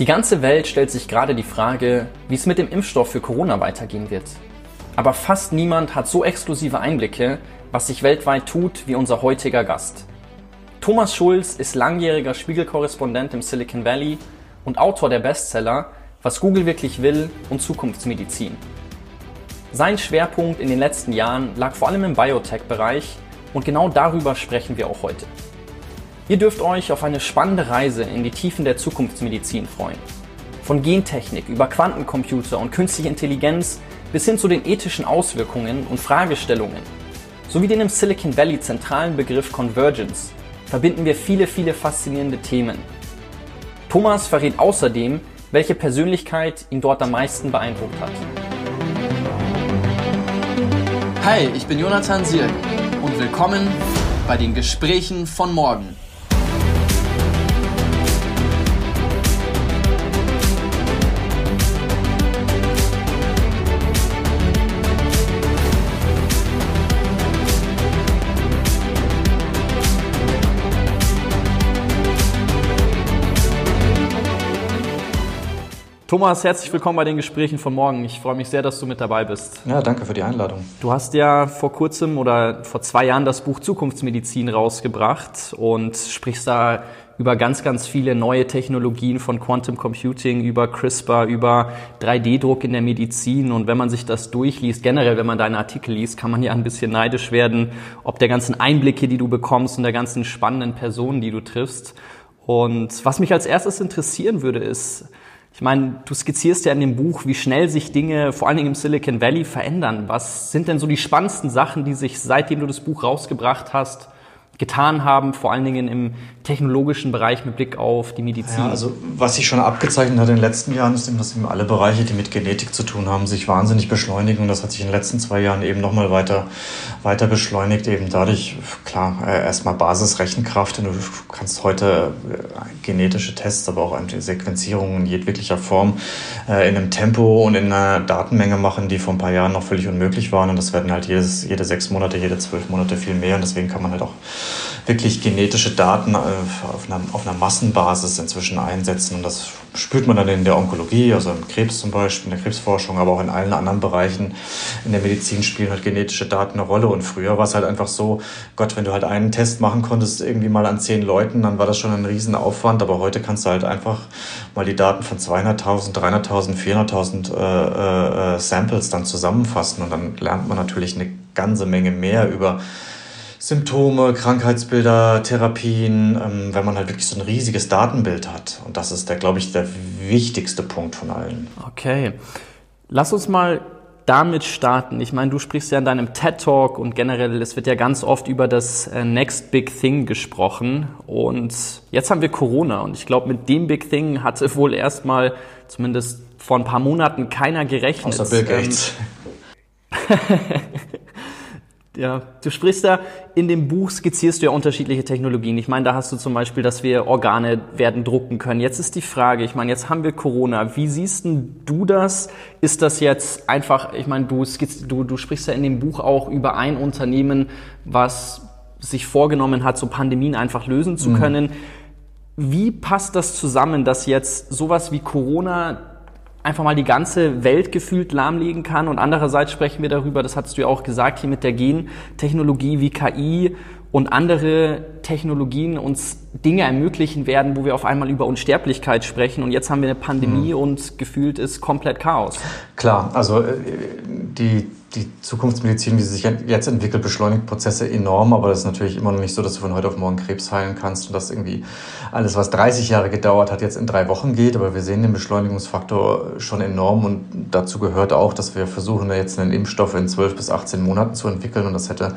Die ganze Welt stellt sich gerade die Frage, wie es mit dem Impfstoff für Corona weitergehen wird. Aber fast niemand hat so exklusive Einblicke, was sich weltweit tut, wie unser heutiger Gast. Thomas Schulz ist langjähriger Spiegelkorrespondent im Silicon Valley und Autor der Bestseller Was Google wirklich will und Zukunftsmedizin. Sein Schwerpunkt in den letzten Jahren lag vor allem im Biotech-Bereich und genau darüber sprechen wir auch heute. Ihr dürft euch auf eine spannende Reise in die Tiefen der Zukunftsmedizin freuen. Von Gentechnik über Quantencomputer und künstliche Intelligenz bis hin zu den ethischen Auswirkungen und Fragestellungen sowie den im Silicon Valley zentralen Begriff Convergence verbinden wir viele, viele faszinierende Themen. Thomas verrät außerdem, welche Persönlichkeit ihn dort am meisten beeindruckt hat. Hi, ich bin Jonathan Sierk und willkommen bei den Gesprächen von morgen. Thomas, herzlich willkommen bei den Gesprächen von morgen. Ich freue mich sehr, dass du mit dabei bist. Ja, danke für die Einladung. Du hast ja vor kurzem oder vor zwei Jahren das Buch Zukunftsmedizin rausgebracht und sprichst da über ganz, ganz viele neue Technologien von Quantum Computing, über CRISPR, über 3D-Druck in der Medizin. Und wenn man sich das durchliest, generell, wenn man deine Artikel liest, kann man ja ein bisschen neidisch werden, ob der ganzen Einblicke, die du bekommst und der ganzen spannenden Personen, die du triffst. Und was mich als erstes interessieren würde, ist, ich meine, du skizzierst ja in dem Buch, wie schnell sich Dinge, vor allen Dingen im Silicon Valley, verändern. Was sind denn so die spannendsten Sachen, die sich, seitdem du das Buch rausgebracht hast, getan haben, vor allen Dingen im technologischen Bereich mit Blick auf die Medizin? Ja, also was sich schon abgezeichnet hat in den letzten Jahren, ist, dass eben alle Bereiche, die mit Genetik zu tun haben, sich wahnsinnig beschleunigen. Und das hat sich in den letzten zwei Jahren eben nochmal weiter, weiter beschleunigt. Eben dadurch, klar, äh, erstmal Basisrechenkraft. Du kannst heute äh, genetische Tests, aber auch Sequenzierungen in jeglicher Form äh, in einem Tempo und in einer Datenmenge machen, die vor ein paar Jahren noch völlig unmöglich waren. Und das werden halt jedes, jede sechs Monate, jede zwölf Monate viel mehr. Und deswegen kann man halt auch wirklich genetische Daten auf einer, auf einer Massenbasis inzwischen einsetzen. Und das spürt man dann in der Onkologie, also im Krebs zum Beispiel, in der Krebsforschung, aber auch in allen anderen Bereichen in der Medizin spielen halt genetische Daten eine Rolle. Und früher war es halt einfach so, Gott, wenn du halt einen Test machen konntest, irgendwie mal an zehn Leuten, dann war das schon ein Riesenaufwand. Aber heute kannst du halt einfach mal die Daten von 200.000, 300.000, 400.000 äh, äh, Samples dann zusammenfassen. Und dann lernt man natürlich eine ganze Menge mehr über Symptome, Krankheitsbilder, Therapien, ähm, wenn man halt wirklich so ein riesiges Datenbild hat. Und das ist, der, glaube ich, der wichtigste Punkt von allen. Okay. Lass uns mal damit starten. Ich meine, du sprichst ja in deinem TED Talk und generell, es wird ja ganz oft über das äh, Next Big Thing gesprochen. Und jetzt haben wir Corona. Und ich glaube, mit dem Big Thing hatte wohl erstmal, zumindest vor ein paar Monaten, keiner gerechnet. Außer Bill Gates. Ja, du sprichst da in dem Buch skizzierst du ja unterschiedliche Technologien. Ich meine, da hast du zum Beispiel, dass wir Organe werden drucken können. Jetzt ist die Frage, ich meine, jetzt haben wir Corona. Wie siehst denn du das? Ist das jetzt einfach, ich meine, du, du, du sprichst ja in dem Buch auch über ein Unternehmen, was sich vorgenommen hat, so Pandemien einfach lösen zu mhm. können. Mhm. Wie passt das zusammen, dass jetzt sowas wie Corona einfach mal die ganze Welt gefühlt lahmlegen kann. Und andererseits sprechen wir darüber, das hast du ja auch gesagt, hier mit der Gentechnologie wie KI und andere Technologien uns Dinge ermöglichen werden, wo wir auf einmal über Unsterblichkeit sprechen. Und jetzt haben wir eine Pandemie mhm. und gefühlt ist komplett Chaos. Klar, also äh, die die Zukunftsmedizin, wie sie sich jetzt entwickelt, beschleunigt Prozesse enorm, aber das ist natürlich immer noch nicht so, dass du von heute auf morgen Krebs heilen kannst und dass irgendwie alles, was 30 Jahre gedauert hat, jetzt in drei Wochen geht. Aber wir sehen den Beschleunigungsfaktor schon enorm und dazu gehört auch, dass wir versuchen, jetzt einen Impfstoff in 12 bis 18 Monaten zu entwickeln und das hätte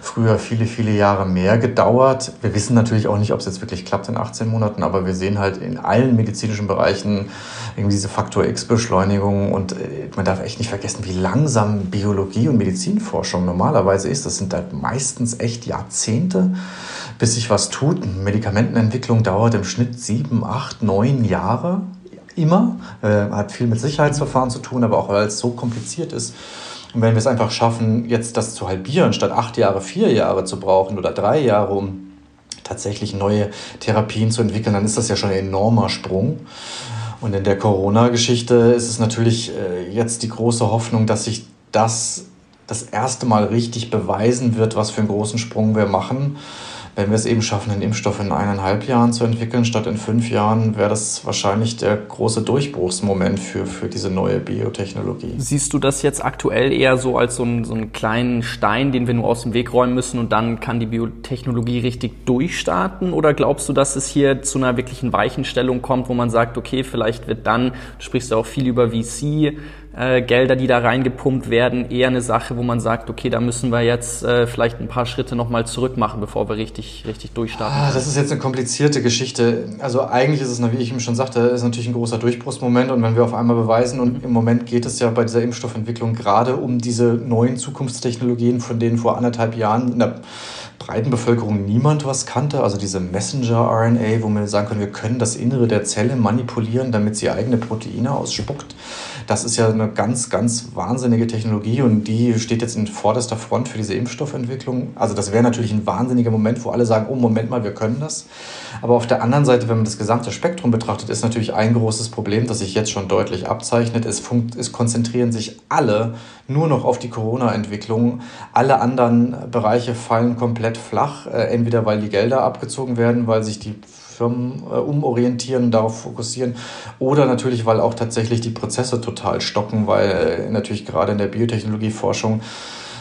früher viele, viele Jahre mehr gedauert. Wir wissen natürlich auch nicht, ob es jetzt wirklich klappt in 18 Monaten, aber wir sehen halt in allen medizinischen Bereichen irgendwie diese Faktor X-Beschleunigung und äh, man darf echt nicht vergessen, wie langsam Biologie und Medizinforschung normalerweise ist. Das sind halt meistens echt Jahrzehnte, bis sich was tut. Medikamentenentwicklung dauert im Schnitt sieben, acht, neun Jahre. Immer. Äh, hat viel mit Sicherheitsverfahren zu tun, aber auch weil es so kompliziert ist. Und wenn wir es einfach schaffen, jetzt das zu halbieren, statt acht Jahre, vier Jahre zu brauchen oder drei Jahre, um tatsächlich neue Therapien zu entwickeln, dann ist das ja schon ein enormer Sprung. Und in der Corona-Geschichte ist es natürlich äh, jetzt die große Hoffnung, dass sich das das erste Mal richtig beweisen wird, was für einen großen Sprung wir machen wenn wir es eben schaffen, einen Impfstoff in eineinhalb Jahren zu entwickeln, statt in fünf Jahren, wäre das wahrscheinlich der große Durchbruchsmoment für, für diese neue Biotechnologie. Siehst du das jetzt aktuell eher so als so einen, so einen kleinen Stein, den wir nur aus dem Weg räumen müssen und dann kann die Biotechnologie richtig durchstarten? Oder glaubst du, dass es hier zu einer wirklichen Weichenstellung kommt, wo man sagt, okay, vielleicht wird dann, du sprichst ja auch viel über VC, äh, Gelder, die da reingepumpt werden, eher eine Sache, wo man sagt, okay, da müssen wir jetzt äh, vielleicht ein paar Schritte nochmal zurück machen, bevor wir richtig, richtig durchstarten. Ah, das ist jetzt eine komplizierte Geschichte. Also eigentlich ist es, wie ich ihm schon sagte, ist natürlich ein großer Durchbruchsmoment und wenn wir auf einmal beweisen, und im Moment geht es ja bei dieser Impfstoffentwicklung gerade um diese neuen Zukunftstechnologien, von denen vor anderthalb Jahren in der breiten Bevölkerung niemand was kannte, also diese Messenger-RNA, wo wir sagen können, wir können das Innere der Zelle manipulieren, damit sie eigene Proteine ausspuckt. Das ist ja eine ganz, ganz wahnsinnige Technologie und die steht jetzt in vorderster Front für diese Impfstoffentwicklung. Also das wäre natürlich ein wahnsinniger Moment, wo alle sagen, oh Moment mal, wir können das. Aber auf der anderen Seite, wenn man das gesamte Spektrum betrachtet, ist natürlich ein großes Problem, das sich jetzt schon deutlich abzeichnet. Es, es konzentrieren sich alle nur noch auf die Corona-Entwicklung. Alle anderen Bereiche fallen komplett flach, äh, entweder weil die Gelder abgezogen werden, weil sich die Firmen äh, umorientieren darauf fokussieren. Oder natürlich, weil auch tatsächlich die Prozesse total stocken, weil äh, natürlich gerade in der Biotechnologieforschung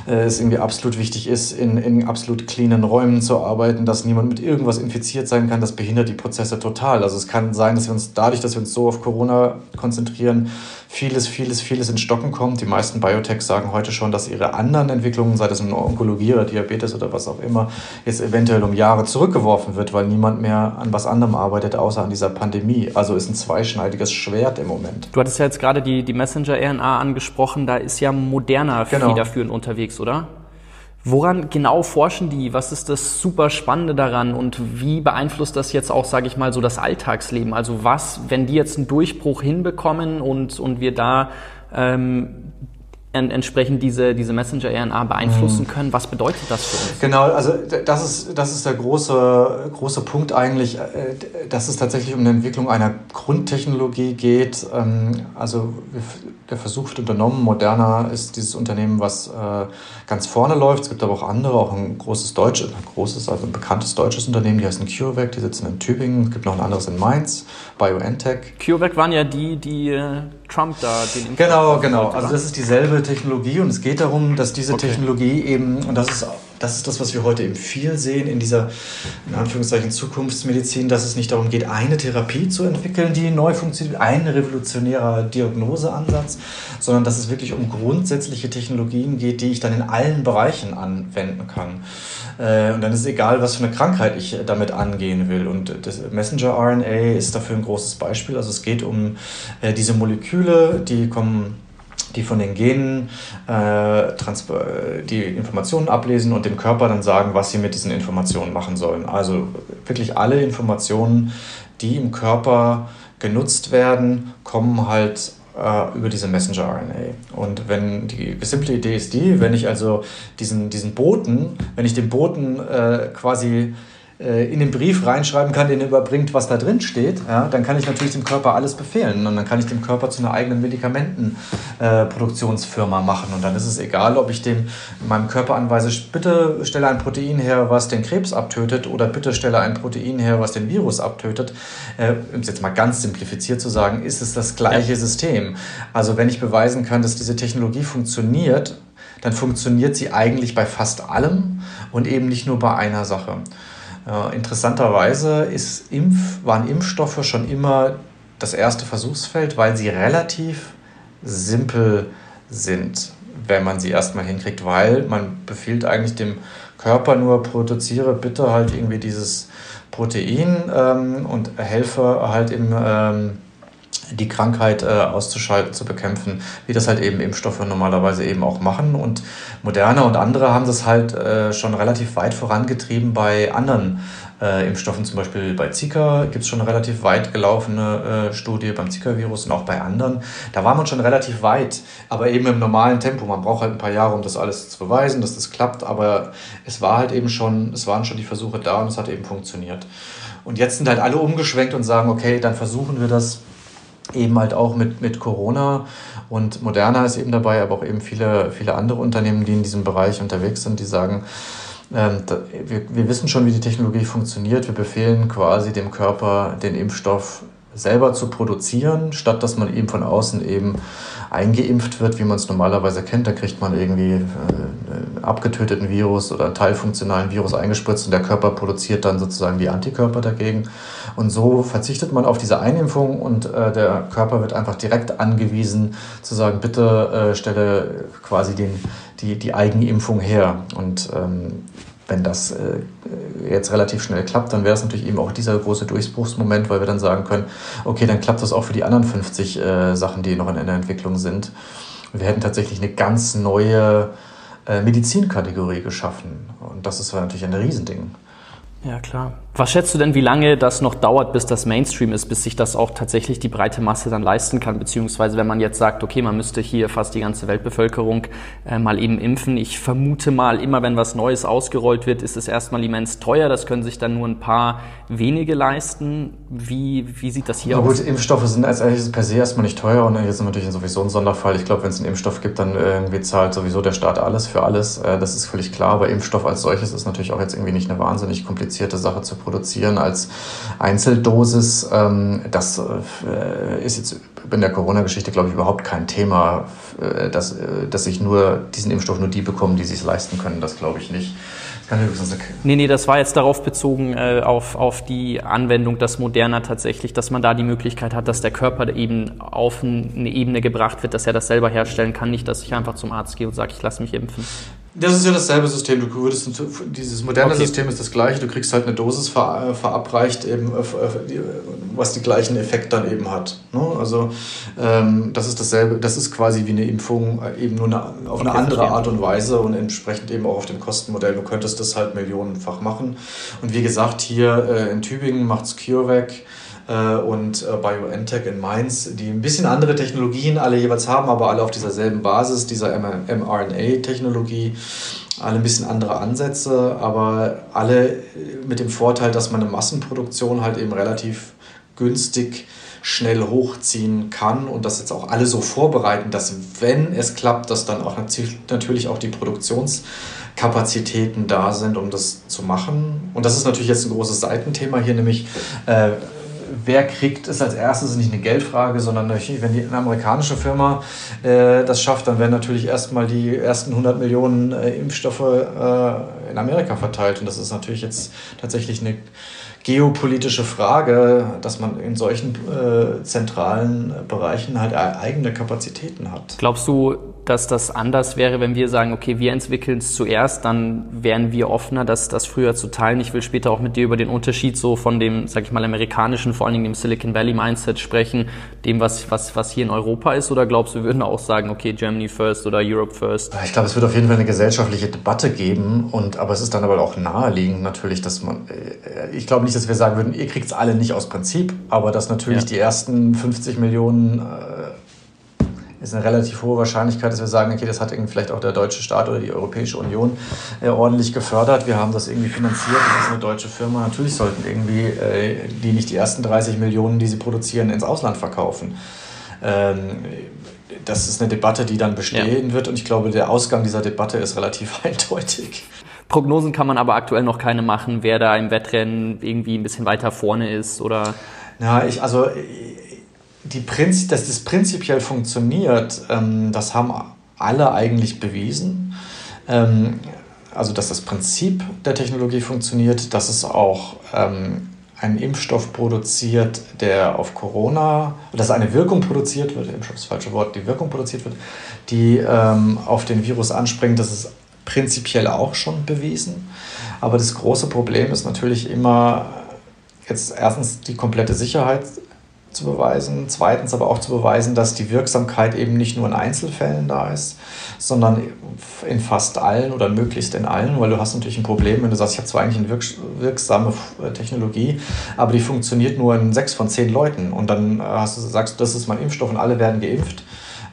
äh, es irgendwie absolut wichtig ist, in, in absolut cleanen Räumen zu arbeiten, dass niemand mit irgendwas infiziert sein kann, das behindert die Prozesse total. Also es kann sein, dass wir uns dadurch, dass wir uns so auf Corona konzentrieren, vieles, vieles, vieles in Stocken kommt. Die meisten Biotechs sagen heute schon, dass ihre anderen Entwicklungen, sei das in Onkologie oder Diabetes oder was auch immer, jetzt eventuell um Jahre zurückgeworfen wird, weil niemand mehr an was anderem arbeitet, außer an dieser Pandemie. Also ist ein zweischneidiges Schwert im Moment. Du hattest ja jetzt gerade die, die Messenger-RNA angesprochen, da ist ja Moderna genau. federführend unterwegs, oder? Woran genau forschen die? Was ist das super Spannende daran und wie beeinflusst das jetzt auch, sage ich mal, so das Alltagsleben? Also was, wenn die jetzt einen Durchbruch hinbekommen und, und wir da ähm, entsprechend diese, diese Messenger-RNA beeinflussen mhm. können. Was bedeutet das für uns? Genau, also das ist, das ist der große, große Punkt eigentlich, äh, dass es tatsächlich um die Entwicklung einer Grundtechnologie geht. Ähm, also der Versuch wird unternommen. Moderna ist dieses Unternehmen, was äh, ganz vorne läuft. Es gibt aber auch andere, auch ein großes deutsches, ein großes, also ein bekanntes deutsches Unternehmen, die heißen CureVac, die sitzen in Tübingen. Es gibt noch ein anderes in Mainz, BioNTech. CureVac waren ja die, die äh, Trump da den Impfstoff Genau, genau. Also das ist dieselbe Technologie und es geht darum, dass diese okay. Technologie eben, und das ist, das ist das, was wir heute eben viel sehen in dieser, in Anführungszeichen, Zukunftsmedizin, dass es nicht darum geht, eine Therapie zu entwickeln, die neu funktioniert, ein revolutionärer Diagnoseansatz, sondern dass es wirklich um grundsätzliche Technologien geht, die ich dann in allen Bereichen anwenden kann. Äh, und dann ist es egal, was für eine Krankheit ich damit angehen will. Und das Messenger-RNA ist dafür ein großes Beispiel. Also es geht um äh, diese Moleküle, die kommen die von den Genen äh, die Informationen ablesen und dem Körper dann sagen, was sie mit diesen Informationen machen sollen. Also wirklich alle Informationen, die im Körper genutzt werden, kommen halt äh, über diese Messenger-RNA. Und wenn die simple Idee ist die, wenn ich also diesen, diesen Boten, wenn ich dem Boten äh, quasi in den Brief reinschreiben kann, den er überbringt, was da drin steht, ja, dann kann ich natürlich dem Körper alles befehlen und dann kann ich dem Körper zu einer eigenen Medikamentenproduktionsfirma äh, machen und dann ist es egal, ob ich dem meinem Körper anweise, bitte stelle ein Protein her, was den Krebs abtötet oder bitte stelle ein Protein her, was den Virus abtötet. Äh, um es jetzt mal ganz simplifiziert zu sagen, ist es das gleiche ja. System. Also wenn ich beweisen kann, dass diese Technologie funktioniert, dann funktioniert sie eigentlich bei fast allem und eben nicht nur bei einer Sache. Interessanterweise ist Impf, waren Impfstoffe schon immer das erste Versuchsfeld, weil sie relativ simpel sind, wenn man sie erstmal hinkriegt, weil man befiehlt eigentlich dem Körper nur, produziere bitte halt irgendwie dieses Protein ähm, und helfe halt im ähm, die Krankheit äh, auszuschalten, zu bekämpfen, wie das halt eben Impfstoffe normalerweise eben auch machen. Und Moderna und andere haben das halt äh, schon relativ weit vorangetrieben bei anderen äh, Impfstoffen, zum Beispiel bei Zika gibt es schon eine relativ weit gelaufene äh, Studie beim Zika-Virus und auch bei anderen. Da war man schon relativ weit, aber eben im normalen Tempo. Man braucht halt ein paar Jahre, um das alles zu beweisen, dass das klappt, aber es war halt eben schon, es waren schon die Versuche da und es hat eben funktioniert. Und jetzt sind halt alle umgeschwenkt und sagen, okay, dann versuchen wir das eben halt auch mit, mit Corona und Moderna ist eben dabei, aber auch eben viele, viele andere Unternehmen, die in diesem Bereich unterwegs sind, die sagen, ähm, wir, wir wissen schon, wie die Technologie funktioniert. Wir befehlen quasi dem Körper, den Impfstoff selber zu produzieren, statt dass man eben von außen eben eingeimpft wird, wie man es normalerweise kennt. Da kriegt man irgendwie äh, einen abgetöteten Virus oder teilfunktionalen Virus eingespritzt und der Körper produziert dann sozusagen die Antikörper dagegen. Und so verzichtet man auf diese Einimpfung und äh, der Körper wird einfach direkt angewiesen zu sagen, bitte äh, stelle quasi den, die, die Eigenimpfung her. Und ähm, wenn das äh, jetzt relativ schnell klappt, dann wäre es natürlich eben auch dieser große Durchbruchsmoment, weil wir dann sagen können, okay, dann klappt das auch für die anderen 50 äh, Sachen, die noch in der Entwicklung sind. Wir hätten tatsächlich eine ganz neue äh, Medizinkategorie geschaffen. Und das ist natürlich ein Riesending. Ja, klar. Was schätzt du denn, wie lange das noch dauert, bis das Mainstream ist, bis sich das auch tatsächlich die breite Masse dann leisten kann? Beziehungsweise wenn man jetzt sagt, okay, man müsste hier fast die ganze Weltbevölkerung äh, mal eben impfen. Ich vermute mal, immer wenn was Neues ausgerollt wird, ist es erstmal immens teuer. Das können sich dann nur ein paar wenige leisten. Wie, wie sieht das hier Na aus? Gut, Impfstoffe sind als ehrliches per se erstmal nicht teuer und jetzt ist natürlich sowieso ein Sonderfall. Ich glaube, wenn es einen Impfstoff gibt, dann irgendwie zahlt sowieso der Staat alles für alles. Äh, das ist völlig klar. Aber Impfstoff als solches ist natürlich auch jetzt irgendwie nicht eine wahnsinnig komplizierte Sache zu produzieren als Einzeldosis. Ähm, das äh, ist jetzt in der Corona-Geschichte, glaube ich, überhaupt kein Thema, äh, dass, äh, dass sich nur diesen Impfstoff nur die bekommen, die sich leisten können. Das glaube ich nicht. Kann nee, nee, das war jetzt darauf bezogen, auf, auf die Anwendung, dass Moderna tatsächlich, dass man da die Möglichkeit hat, dass der Körper eben auf eine Ebene gebracht wird, dass er das selber herstellen kann, nicht, dass ich einfach zum Arzt gehe und sage, ich lasse mich impfen. Das ist ja dasselbe System. Du würdest, dieses moderne okay. System ist das gleiche. Du kriegst halt eine Dosis ver, verabreicht, eben, äh, was die gleichen Effekte dann eben hat. Ne? Also ähm, das ist dasselbe. Das ist quasi wie eine Impfung, äh, eben nur eine, auf eine andere verstehen. Art und Weise und entsprechend eben auch auf dem Kostenmodell. Du könntest das halt millionenfach machen. Und wie gesagt, hier äh, in Tübingen macht es CureVac äh, und äh, BioNTech in Mainz, die ein bisschen andere Technologien alle jeweils haben, aber alle auf dieser selben Basis, dieser mRNA-Technologie. Alle ein bisschen andere Ansätze, aber alle mit dem Vorteil, dass man eine Massenproduktion halt eben relativ günstig schnell hochziehen kann und das jetzt auch alle so vorbereiten, dass wenn es klappt, dass dann auch natürlich auch die Produktionskapazitäten da sind, um das zu machen. Und das ist natürlich jetzt ein großes Seitenthema hier, nämlich äh, wer kriegt es als erstes, nicht eine Geldfrage, sondern wenn die, eine amerikanische Firma äh, das schafft, dann werden natürlich erstmal die ersten 100 Millionen äh, Impfstoffe äh, in Amerika verteilt. Und das ist natürlich jetzt tatsächlich eine geopolitische Frage, dass man in solchen äh, zentralen Bereichen halt eigene Kapazitäten hat. Glaubst du, dass das anders wäre, wenn wir sagen, okay, wir entwickeln es zuerst, dann wären wir offener, das, das früher zu teilen. Ich will später auch mit dir über den Unterschied so von dem, sag ich mal, amerikanischen, vor allen Dingen dem Silicon Valley Mindset sprechen, dem, was, was, was hier in Europa ist. Oder glaubst du, wir würden auch sagen, okay, Germany first oder Europe first? Ich glaube, es wird auf jeden Fall eine gesellschaftliche Debatte geben. Und, aber es ist dann aber auch naheliegend natürlich, dass man, äh, ich glaube nicht, dass wir sagen würden, ihr kriegt es alle nicht aus Prinzip, aber dass natürlich ja. die ersten 50 Millionen äh, ist eine relativ hohe Wahrscheinlichkeit, dass wir sagen, okay, das hat irgendwie vielleicht auch der deutsche Staat oder die Europäische Union äh, ordentlich gefördert. Wir haben das irgendwie finanziert, das ist eine deutsche Firma. Natürlich sollten irgendwie äh, die nicht die ersten 30 Millionen, die sie produzieren, ins Ausland verkaufen. Ähm, das ist eine Debatte, die dann bestehen ja. wird und ich glaube, der Ausgang dieser Debatte ist relativ eindeutig. Prognosen kann man aber aktuell noch keine machen, wer da im Wettrennen irgendwie ein bisschen weiter vorne ist oder. Ja, ich, also die Prinz, dass das prinzipiell funktioniert, ähm, das haben alle eigentlich bewiesen. Ähm, also, dass das Prinzip der Technologie funktioniert, dass es auch ähm, einen Impfstoff produziert, der auf Corona, dass eine Wirkung produziert wird, Impfstoff ist das falsche Wort, die Wirkung produziert wird, die ähm, auf den Virus anspringt, das ist prinzipiell auch schon bewiesen. Aber das große Problem ist natürlich immer jetzt erstens die komplette Sicherheit zu beweisen. Zweitens aber auch zu beweisen, dass die Wirksamkeit eben nicht nur in Einzelfällen da ist, sondern in fast allen oder möglichst in allen, weil du hast natürlich ein Problem, wenn du sagst, ich habe zwar eigentlich eine wirksame äh, Technologie, aber die funktioniert nur in sechs von zehn Leuten und dann hast du, sagst du, das ist mein Impfstoff und alle werden geimpft.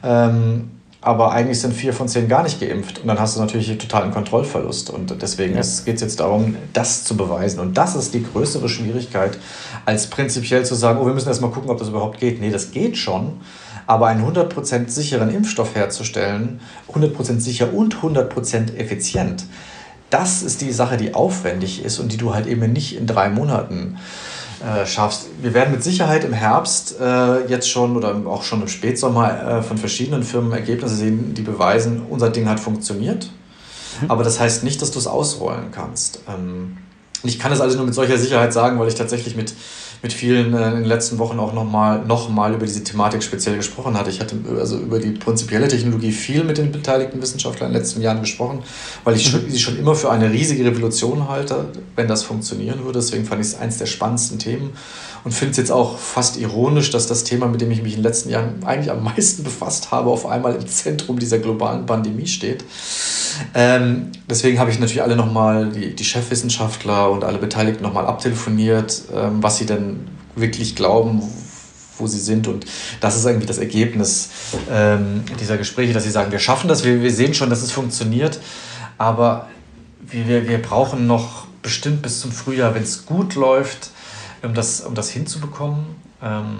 Ähm, aber eigentlich sind vier von zehn gar nicht geimpft. Und dann hast du natürlich einen totalen Kontrollverlust. Und deswegen ja. geht es jetzt darum, das zu beweisen. Und das ist die größere Schwierigkeit, als prinzipiell zu sagen, oh, wir müssen erst mal gucken, ob das überhaupt geht. Nee, das geht schon. Aber einen 100% sicheren Impfstoff herzustellen, 100% sicher und 100% effizient, das ist die Sache, die aufwendig ist und die du halt eben nicht in drei Monaten äh, schaffst. Wir werden mit Sicherheit im Herbst äh, jetzt schon oder auch schon im Spätsommer äh, von verschiedenen Firmen Ergebnisse sehen, die beweisen, unser Ding hat funktioniert. Mhm. Aber das heißt nicht, dass du es ausrollen kannst. Ähm, ich kann das also nur mit solcher Sicherheit sagen, weil ich tatsächlich mit mit vielen äh, in den letzten Wochen auch nochmal noch mal über diese Thematik speziell gesprochen hatte. Ich hatte also über die prinzipielle Technologie viel mit den beteiligten Wissenschaftlern in den letzten Jahren gesprochen, weil ich mhm. sie schon immer für eine riesige Revolution halte, wenn das funktionieren würde. Deswegen fand ich es eins der spannendsten Themen und finde es jetzt auch fast ironisch, dass das Thema, mit dem ich mich in den letzten Jahren eigentlich am meisten befasst habe, auf einmal im Zentrum dieser globalen Pandemie steht. Ähm, deswegen habe ich natürlich alle nochmal, die, die Chefwissenschaftler und alle Beteiligten nochmal abtelefoniert, ähm, was sie denn wirklich glauben, wo sie sind. Und das ist irgendwie das Ergebnis ähm, dieser Gespräche, dass sie sagen, wir schaffen das, wir, wir sehen schon, dass es funktioniert, aber wir, wir, wir brauchen noch bestimmt bis zum Frühjahr, wenn es gut läuft, um das, um das hinzubekommen. Ähm,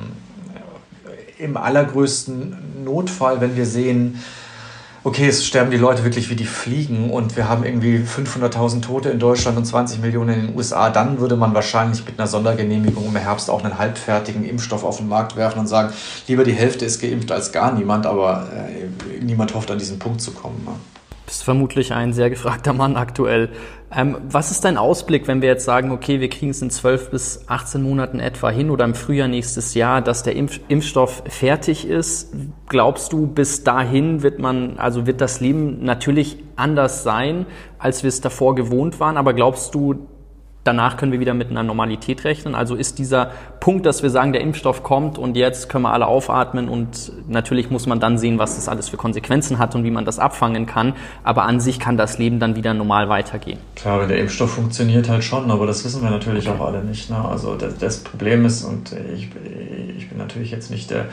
Im allergrößten Notfall, wenn wir sehen, okay, es sterben die Leute wirklich wie die Fliegen und wir haben irgendwie 500.000 Tote in Deutschland und 20 Millionen in den USA, dann würde man wahrscheinlich mit einer Sondergenehmigung im Herbst auch einen halbfertigen Impfstoff auf den Markt werfen und sagen, lieber die Hälfte ist geimpft als gar niemand, aber äh, niemand hofft an diesen Punkt zu kommen. Ne? Bist vermutlich ein sehr gefragter Mann aktuell. Ähm, was ist dein Ausblick, wenn wir jetzt sagen, okay, wir kriegen es in 12 bis 18 Monaten etwa hin oder im Frühjahr nächstes Jahr, dass der Impf Impfstoff fertig ist? Glaubst du, bis dahin wird man, also wird das Leben natürlich anders sein, als wir es davor gewohnt waren, aber glaubst du, danach können wir wieder mit einer Normalität rechnen. Also ist dieser Punkt, dass wir sagen, der Impfstoff kommt und jetzt können wir alle aufatmen und natürlich muss man dann sehen, was das alles für Konsequenzen hat und wie man das abfangen kann. Aber an sich kann das Leben dann wieder normal weitergehen. Klar, wenn der Impfstoff funktioniert halt schon, aber das wissen wir natürlich okay. auch alle nicht. Ne? Also das, das, Problem ist, und ich, ich bin natürlich jetzt nicht der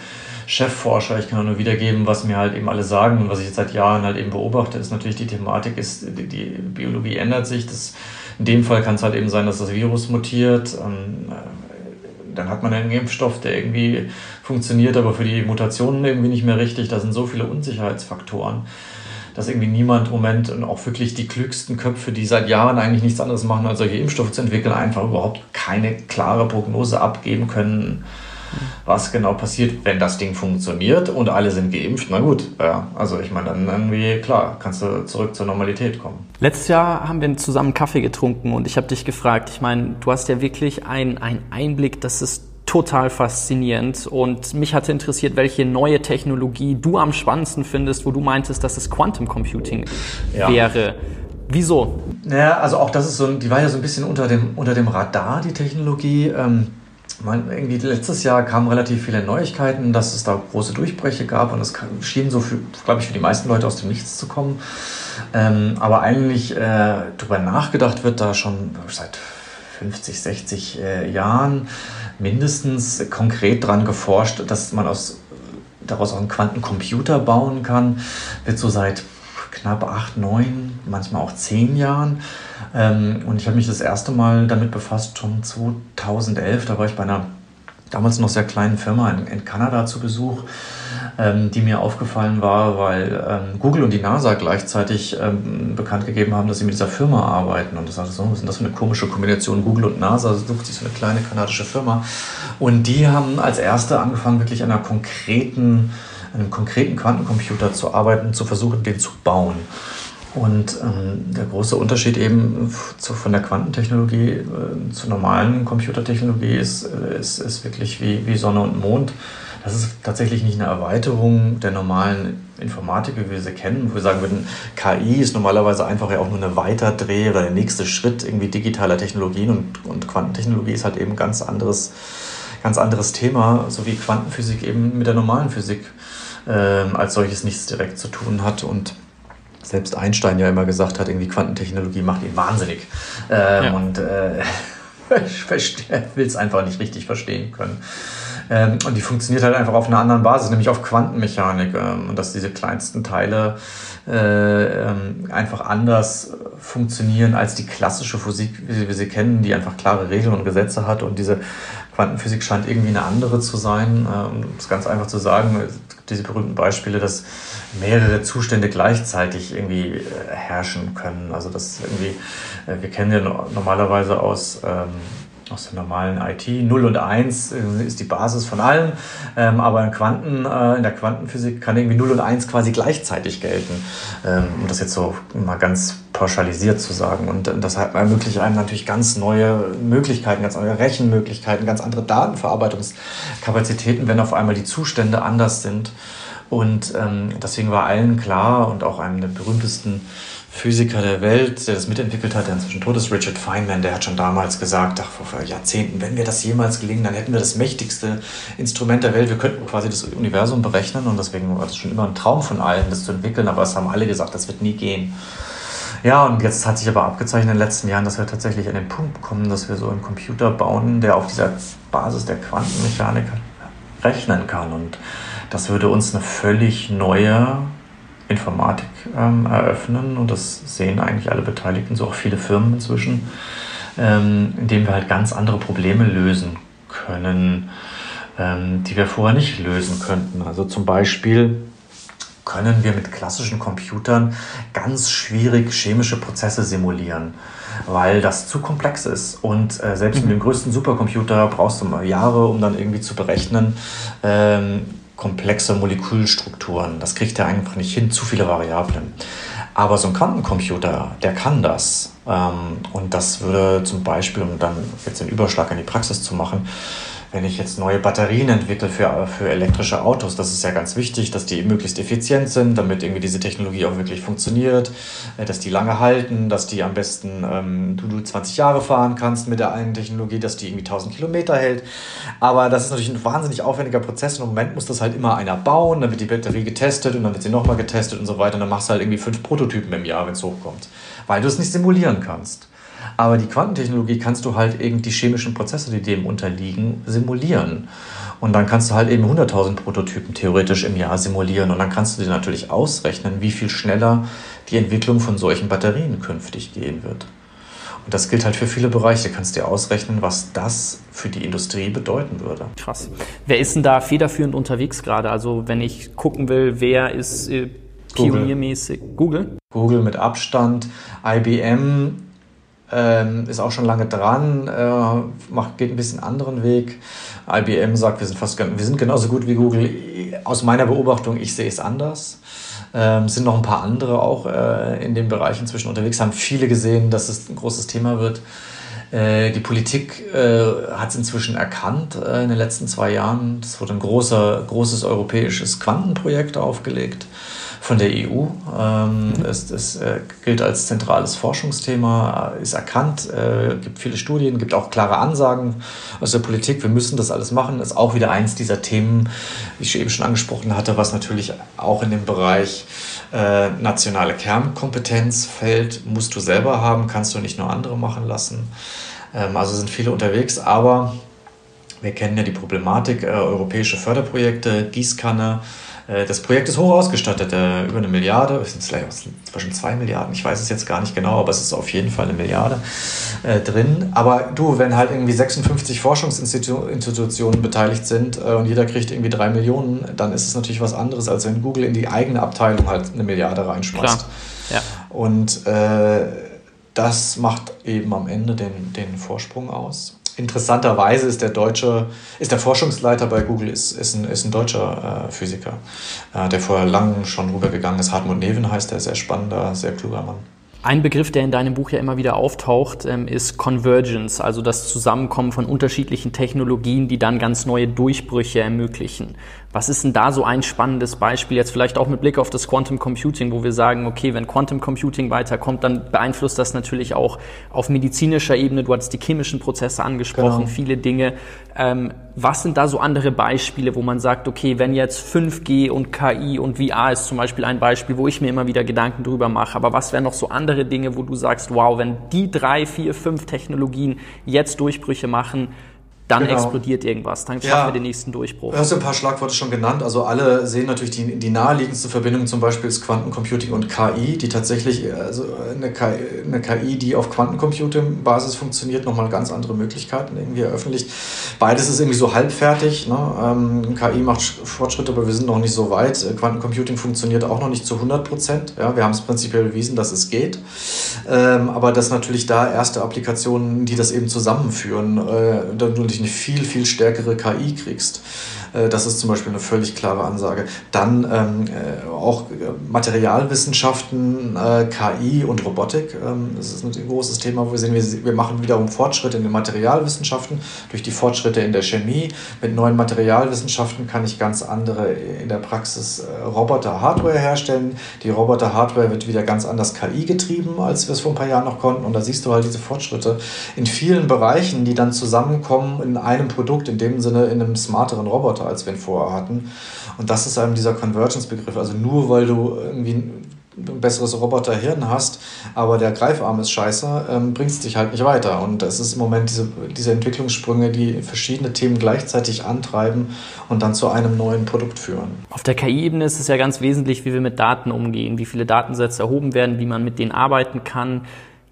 Chefforscher, ich kann nur wiedergeben, was mir halt eben alle sagen und was ich jetzt seit Jahren halt eben beobachte, ist natürlich die Thematik ist, die, die Biologie ändert sich, das in dem Fall kann es halt eben sein, dass das Virus mutiert. Ähm, äh, dann hat man einen Impfstoff, der irgendwie funktioniert, aber für die Mutationen irgendwie nicht mehr richtig. Da sind so viele Unsicherheitsfaktoren, dass irgendwie niemand im Moment und auch wirklich die klügsten Köpfe, die seit Jahren eigentlich nichts anderes machen, als solche Impfstoffe zu entwickeln, einfach überhaupt keine klare Prognose abgeben können was genau passiert, wenn das Ding funktioniert und alle sind geimpft. Na gut, ja, also ich meine, dann irgendwie, klar, kannst du zurück zur Normalität kommen. Letztes Jahr haben wir zusammen Kaffee getrunken und ich habe dich gefragt, ich meine, du hast ja wirklich einen Einblick, das ist total faszinierend und mich hatte interessiert, welche neue Technologie du am spannendsten findest, wo du meintest, dass es Quantum Computing ja. wäre. Wieso? Naja, also auch das ist so, die war ja so ein bisschen unter dem, unter dem Radar, die Technologie. Ähm, man, irgendwie letztes Jahr kamen relativ viele Neuigkeiten, dass es da große Durchbrüche gab und es schien so, glaube ich, für die meisten Leute aus dem Nichts zu kommen. Ähm, aber eigentlich äh, darüber nachgedacht wird da schon seit 50, 60 äh, Jahren mindestens konkret dran geforscht, dass man aus, daraus auch einen Quantencomputer bauen kann. Wird so seit knapp acht, neun, manchmal auch zehn Jahren. Ähm, und ich habe mich das erste Mal damit befasst, schon 2011. Da war ich bei einer damals noch sehr kleinen Firma in, in Kanada zu Besuch, ähm, die mir aufgefallen war, weil ähm, Google und die NASA gleichzeitig ähm, bekannt gegeben haben, dass sie mit dieser Firma arbeiten. Und das sagte so, was ist das für eine komische Kombination? Google und NASA sucht sich so eine kleine kanadische Firma. Und die haben als erste angefangen, wirklich einer konkreten einem konkreten Quantencomputer zu arbeiten, zu versuchen, den zu bauen. Und ähm, der große Unterschied eben zu, von der Quantentechnologie äh, zur normalen Computertechnologie ist, äh, ist, ist wirklich wie, wie Sonne und Mond. Das ist tatsächlich nicht eine Erweiterung der normalen Informatik, wie wir sie kennen, wo wir sagen würden, KI ist normalerweise einfach ja auch nur eine Weiterdreh oder der nächste Schritt irgendwie digitaler Technologien und, und Quantentechnologie ist halt eben ganz anderes, ganz anderes Thema, so wie Quantenphysik eben mit der normalen Physik äh, als solches nichts direkt zu tun hat und selbst Einstein ja immer gesagt hat, irgendwie Quantentechnologie macht ihn wahnsinnig. Ähm, ja. Und äh, will es einfach nicht richtig verstehen können. Ähm, und die funktioniert halt einfach auf einer anderen Basis, nämlich auf Quantenmechanik. Ähm, und dass diese kleinsten Teile äh, ähm, einfach anders funktionieren als die klassische Physik, wie wir sie kennen, die einfach klare Regeln und Gesetze hat. Und diese Quantenphysik scheint irgendwie eine andere zu sein. Äh, um es ganz einfach zu sagen, diese berühmten Beispiele, dass mehrere Zustände gleichzeitig irgendwie äh, herrschen können. Also das irgendwie, äh, wir kennen ja normalerweise aus ähm, aus der normalen IT. 0 und 1 äh, ist die Basis von allem, ähm, aber in, Quanten, äh, in der Quantenphysik kann irgendwie 0 und 1 quasi gleichzeitig gelten, ähm, um das jetzt so mal ganz pauschalisiert zu sagen. Und äh, das ermöglicht einem natürlich ganz neue Möglichkeiten, ganz neue Rechenmöglichkeiten, ganz andere Datenverarbeitungskapazitäten, wenn auf einmal die Zustände anders sind. Und ähm, deswegen war allen klar und auch einem der berühmtesten Physiker der Welt, der das mitentwickelt hat, der inzwischen tot ist, Richard Feynman, der hat schon damals gesagt, ach, vor Jahrzehnten, wenn wir das jemals gelingen, dann hätten wir das mächtigste Instrument der Welt. Wir könnten quasi das Universum berechnen und deswegen war das schon immer ein Traum von allen, das zu entwickeln, aber es haben alle gesagt, das wird nie gehen. Ja, und jetzt hat sich aber abgezeichnet in den letzten Jahren, dass wir tatsächlich an den Punkt kommen, dass wir so einen Computer bauen, der auf dieser Basis der Quantenmechanik rechnen kann. Und das würde uns eine völlig neue Informatik ähm, eröffnen und das sehen eigentlich alle Beteiligten, so auch viele Firmen inzwischen, ähm, indem wir halt ganz andere Probleme lösen können, ähm, die wir vorher nicht lösen könnten. Also zum Beispiel können wir mit klassischen Computern ganz schwierig chemische Prozesse simulieren, weil das zu komplex ist. Und äh, selbst mhm. mit dem größten Supercomputer brauchst du mal Jahre, um dann irgendwie zu berechnen, ähm, komplexe Molekülstrukturen. Das kriegt er einfach nicht hin, zu viele Variablen. Aber so ein Quantencomputer, der kann das. Ähm, und das würde zum Beispiel, um dann jetzt den Überschlag in die Praxis zu machen, wenn ich jetzt neue Batterien entwickle für, für elektrische Autos, das ist ja ganz wichtig, dass die möglichst effizient sind, damit irgendwie diese Technologie auch wirklich funktioniert, äh, dass die lange halten, dass die am besten ähm, du, du 20 Jahre fahren kannst mit der einen Technologie, dass die irgendwie 1000 Kilometer hält. Aber das ist natürlich ein wahnsinnig aufwendiger Prozess und im Moment muss das halt immer einer bauen, dann wird die Batterie getestet und dann wird sie nochmal getestet und so weiter und dann machst du halt irgendwie fünf Prototypen im Jahr, wenn es hochkommt, weil du es nicht simulieren kannst. Aber die Quantentechnologie kannst du halt eben die chemischen Prozesse, die dem unterliegen, simulieren. Und dann kannst du halt eben 100.000 Prototypen theoretisch im Jahr simulieren. Und dann kannst du dir natürlich ausrechnen, wie viel schneller die Entwicklung von solchen Batterien künftig gehen wird. Und das gilt halt für viele Bereiche. Du kannst dir ausrechnen, was das für die Industrie bedeuten würde. Krass. Wer ist denn da federführend unterwegs gerade? Also wenn ich gucken will, wer ist äh, pioniermäßig? Google? Google mit Abstand. IBM ähm, ist auch schon lange dran, äh, macht, geht ein bisschen anderen Weg. IBM sagt, wir sind fast wir sind genauso gut wie Google. Aus meiner Beobachtung, ich sehe es anders. Ähm, sind noch ein paar andere auch äh, in dem Bereich inzwischen unterwegs, haben viele gesehen, dass es ein großes Thema wird. Äh, die Politik äh, hat es inzwischen erkannt äh, in den letzten zwei Jahren. Es wurde ein großer, großes europäisches Quantenprojekt aufgelegt von der EU. Ähm, mhm. es, es äh, gilt als zentrales Forschungsthema, äh, ist erkannt, äh, gibt viele Studien, gibt auch klare Ansagen aus der Politik. Wir müssen das alles machen. Ist auch wieder eins dieser Themen, wie ich eben schon angesprochen hatte, was natürlich auch in dem Bereich äh, nationale Kernkompetenz fällt. Musst du selber haben, kannst du nicht nur andere machen lassen. Ähm, also sind viele unterwegs, aber wir kennen ja die Problematik, äh, europäische Förderprojekte, Gießkanne, das Projekt ist hoch ausgestattet, äh, über eine Milliarde, es sind zwischen zwei Milliarden, ich weiß es jetzt gar nicht genau, aber es ist auf jeden Fall eine Milliarde äh, drin. Aber du, wenn halt irgendwie 56 Forschungsinstitutionen beteiligt sind äh, und jeder kriegt irgendwie drei Millionen, dann ist es natürlich was anderes, als wenn Google in die eigene Abteilung halt eine Milliarde reinschmeißt. Ja. Und äh, das macht eben am Ende den, den Vorsprung aus interessanterweise ist der deutsche, ist der Forschungsleiter bei Google ist, ist, ein, ist ein deutscher äh, Physiker, äh, der vor langem schon rübergegangen ist. Hartmut Neven heißt er, sehr spannender, sehr kluger Mann. Ein Begriff, der in deinem Buch ja immer wieder auftaucht, ähm, ist Convergence, also das Zusammenkommen von unterschiedlichen Technologien, die dann ganz neue Durchbrüche ermöglichen. Was ist denn da so ein spannendes Beispiel, jetzt vielleicht auch mit Blick auf das Quantum Computing, wo wir sagen, okay, wenn Quantum Computing weiterkommt, dann beeinflusst das natürlich auch auf medizinischer Ebene, du hattest die chemischen Prozesse angesprochen, genau. viele Dinge. Ähm, was sind da so andere Beispiele, wo man sagt, okay, wenn jetzt 5G und KI und VR ist zum Beispiel ein Beispiel, wo ich mir immer wieder Gedanken drüber mache, aber was wären noch so andere Dinge, wo du sagst, wow, wenn die drei, vier, fünf Technologien jetzt Durchbrüche machen, dann genau. explodiert irgendwas, dann schaffen ja. wir den nächsten Durchbruch. Du hast ein paar Schlagworte schon genannt. Also alle sehen natürlich die, die naheliegendste Verbindung zum Beispiel ist Quantencomputing und KI, die tatsächlich, also eine KI, eine KI die auf Quantencomputing-Basis funktioniert, nochmal ganz andere Möglichkeiten irgendwie eröffentlicht. Beides ist irgendwie so halbfertig. Ne? Ähm, KI macht Fortschritte, aber wir sind noch nicht so weit. Quantencomputing funktioniert auch noch nicht zu 100 Prozent. Ja? Wir haben es prinzipiell bewiesen, dass es geht. Ähm, aber dass natürlich da erste Applikationen, die das eben zusammenführen, äh, dann eine viel, viel stärkere KI kriegst. Äh, das ist zum Beispiel eine völlig klare Ansage. Dann ähm, äh, auch Materialwissenschaften, äh, KI und Robotik. Ähm, das ist ein großes Thema, wo wir sehen, wir, wir machen wiederum Fortschritte in den Materialwissenschaften durch die Fortschritte in der Chemie. Mit neuen Materialwissenschaften kann ich ganz andere in der Praxis äh, Roboter-Hardware herstellen. Die Roboter-Hardware wird wieder ganz anders KI getrieben, als wir es vor ein paar Jahren noch konnten. Und da siehst du halt diese Fortschritte in vielen Bereichen, die dann zusammenkommen in einem Produkt, in dem Sinne in einem smarteren Roboter. Roboter, als wir ihn vorher hatten. Und das ist eben dieser Convergence-Begriff. Also nur weil du irgendwie ein besseres Roboterhirn hast, aber der Greifarm ist scheiße, ähm, bringt es dich halt nicht weiter. Und das ist im Moment diese, diese Entwicklungssprünge, die verschiedene Themen gleichzeitig antreiben und dann zu einem neuen Produkt führen. Auf der KI-Ebene ist es ja ganz wesentlich, wie wir mit Daten umgehen, wie viele Datensätze erhoben werden, wie man mit denen arbeiten kann.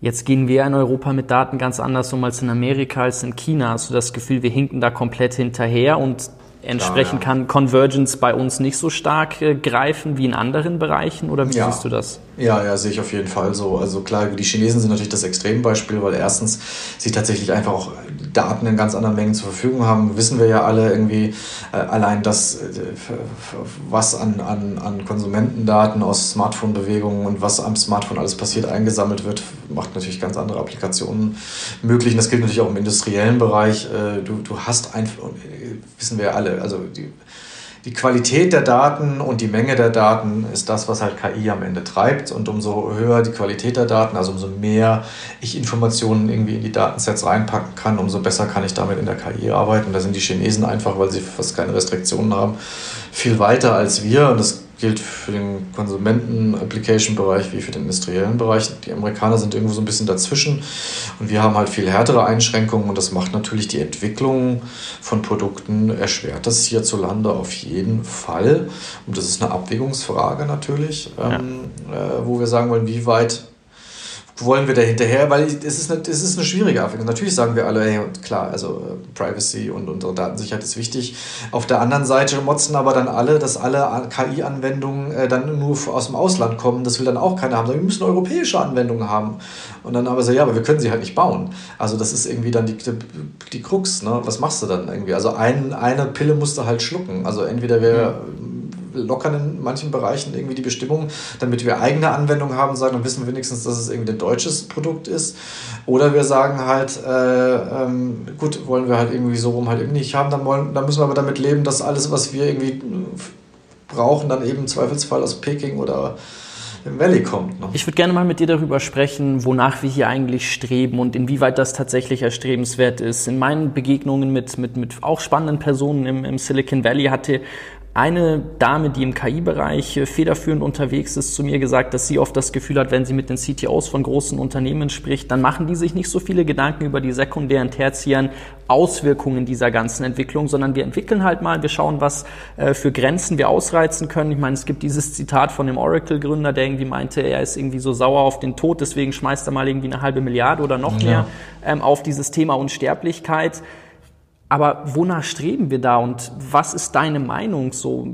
Jetzt gehen wir in Europa mit Daten ganz anders um als in Amerika, als in China. Hast du das Gefühl, wir hinken da komplett hinterher und Entsprechend Klar, ja. kann Convergence bei uns nicht so stark äh, greifen wie in anderen Bereichen oder wie ja. siehst du das? Ja, ja, sehe ich auf jeden Fall so. Also klar, die Chinesen sind natürlich das Extrembeispiel, weil erstens sie tatsächlich einfach auch Daten in ganz anderen Mengen zur Verfügung haben. Wissen wir ja alle irgendwie äh, allein das, äh, was an, an, an Konsumentendaten aus Smartphone-Bewegungen und was am Smartphone alles passiert eingesammelt wird, macht natürlich ganz andere Applikationen möglich. Und das gilt natürlich auch im industriellen Bereich. Äh, du, du hast einfach, wissen wir alle, also die die Qualität der Daten und die Menge der Daten ist das, was halt KI am Ende treibt. Und umso höher die Qualität der Daten, also umso mehr ich Informationen irgendwie in die Datensets reinpacken kann, umso besser kann ich damit in der KI arbeiten. Da sind die Chinesen einfach, weil sie fast keine Restriktionen haben, viel weiter als wir. Und das gilt für den Konsumenten-Application-Bereich wie für den industriellen Bereich. Die Amerikaner sind irgendwo so ein bisschen dazwischen und wir haben halt viel härtere Einschränkungen und das macht natürlich die Entwicklung von Produkten erschwert das hierzulande auf jeden Fall. Und das ist eine Abwägungsfrage natürlich, ja. ähm, äh, wo wir sagen wollen, wie weit wollen wir da hinterher? Weil es ist eine, es ist eine schwierige Abwägung. Natürlich sagen wir alle, hey, klar, also äh, Privacy und unsere Datensicherheit ist wichtig. Auf der anderen Seite motzen aber dann alle, dass alle KI-Anwendungen äh, dann nur aus dem Ausland kommen. Das will dann auch keiner haben. Wir müssen europäische Anwendungen haben. Und dann aber so, ja, aber wir können sie halt nicht bauen. Also das ist irgendwie dann die, die, die Krux. Ne? Was machst du dann irgendwie? Also ein, eine Pille musst du halt schlucken. Also entweder wir... Mhm lockern in manchen Bereichen irgendwie die Bestimmungen, damit wir eigene Anwendungen haben, sagen, dann wissen wir wenigstens, dass es irgendwie ein deutsches Produkt ist. Oder wir sagen halt, äh, ähm, gut, wollen wir halt irgendwie so rum halt eben nicht haben, dann, wollen, dann müssen wir aber damit leben, dass alles, was wir irgendwie brauchen, dann eben im Zweifelsfall aus Peking oder im Valley kommt. Ne? Ich würde gerne mal mit dir darüber sprechen, wonach wir hier eigentlich streben und inwieweit das tatsächlich erstrebenswert ist. In meinen Begegnungen mit, mit, mit auch spannenden Personen im, im Silicon Valley hatte eine Dame, die im KI-Bereich federführend unterwegs ist, zu mir gesagt, dass sie oft das Gefühl hat, wenn sie mit den CTOs von großen Unternehmen spricht, dann machen die sich nicht so viele Gedanken über die sekundären, tertiären Auswirkungen dieser ganzen Entwicklung, sondern wir entwickeln halt mal, wir schauen, was äh, für Grenzen wir ausreizen können. Ich meine, es gibt dieses Zitat von dem Oracle-Gründer, der irgendwie meinte, er ist irgendwie so sauer auf den Tod, deswegen schmeißt er mal irgendwie eine halbe Milliarde oder noch mehr ähm, auf dieses Thema Unsterblichkeit. Aber wonach streben wir da und was ist deine Meinung so?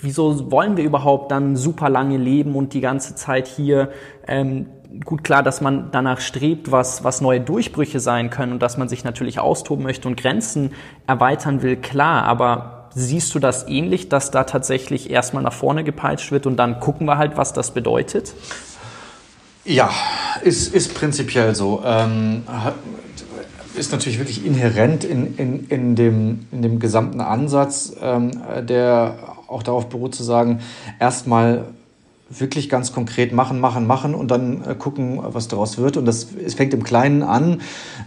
Wieso wollen wir überhaupt dann super lange leben und die ganze Zeit hier? Ähm, gut klar, dass man danach strebt, was, was neue Durchbrüche sein können und dass man sich natürlich austoben möchte und Grenzen erweitern will, klar. Aber siehst du das ähnlich, dass da tatsächlich erstmal nach vorne gepeitscht wird und dann gucken wir halt, was das bedeutet? Ja, ist, ist prinzipiell so. Ähm, ist natürlich wirklich inhärent in, in, in, dem, in dem gesamten Ansatz, ähm, der auch darauf beruht zu sagen, erstmal wirklich ganz konkret machen, machen, machen und dann äh, gucken, was daraus wird. Und das es fängt im Kleinen an.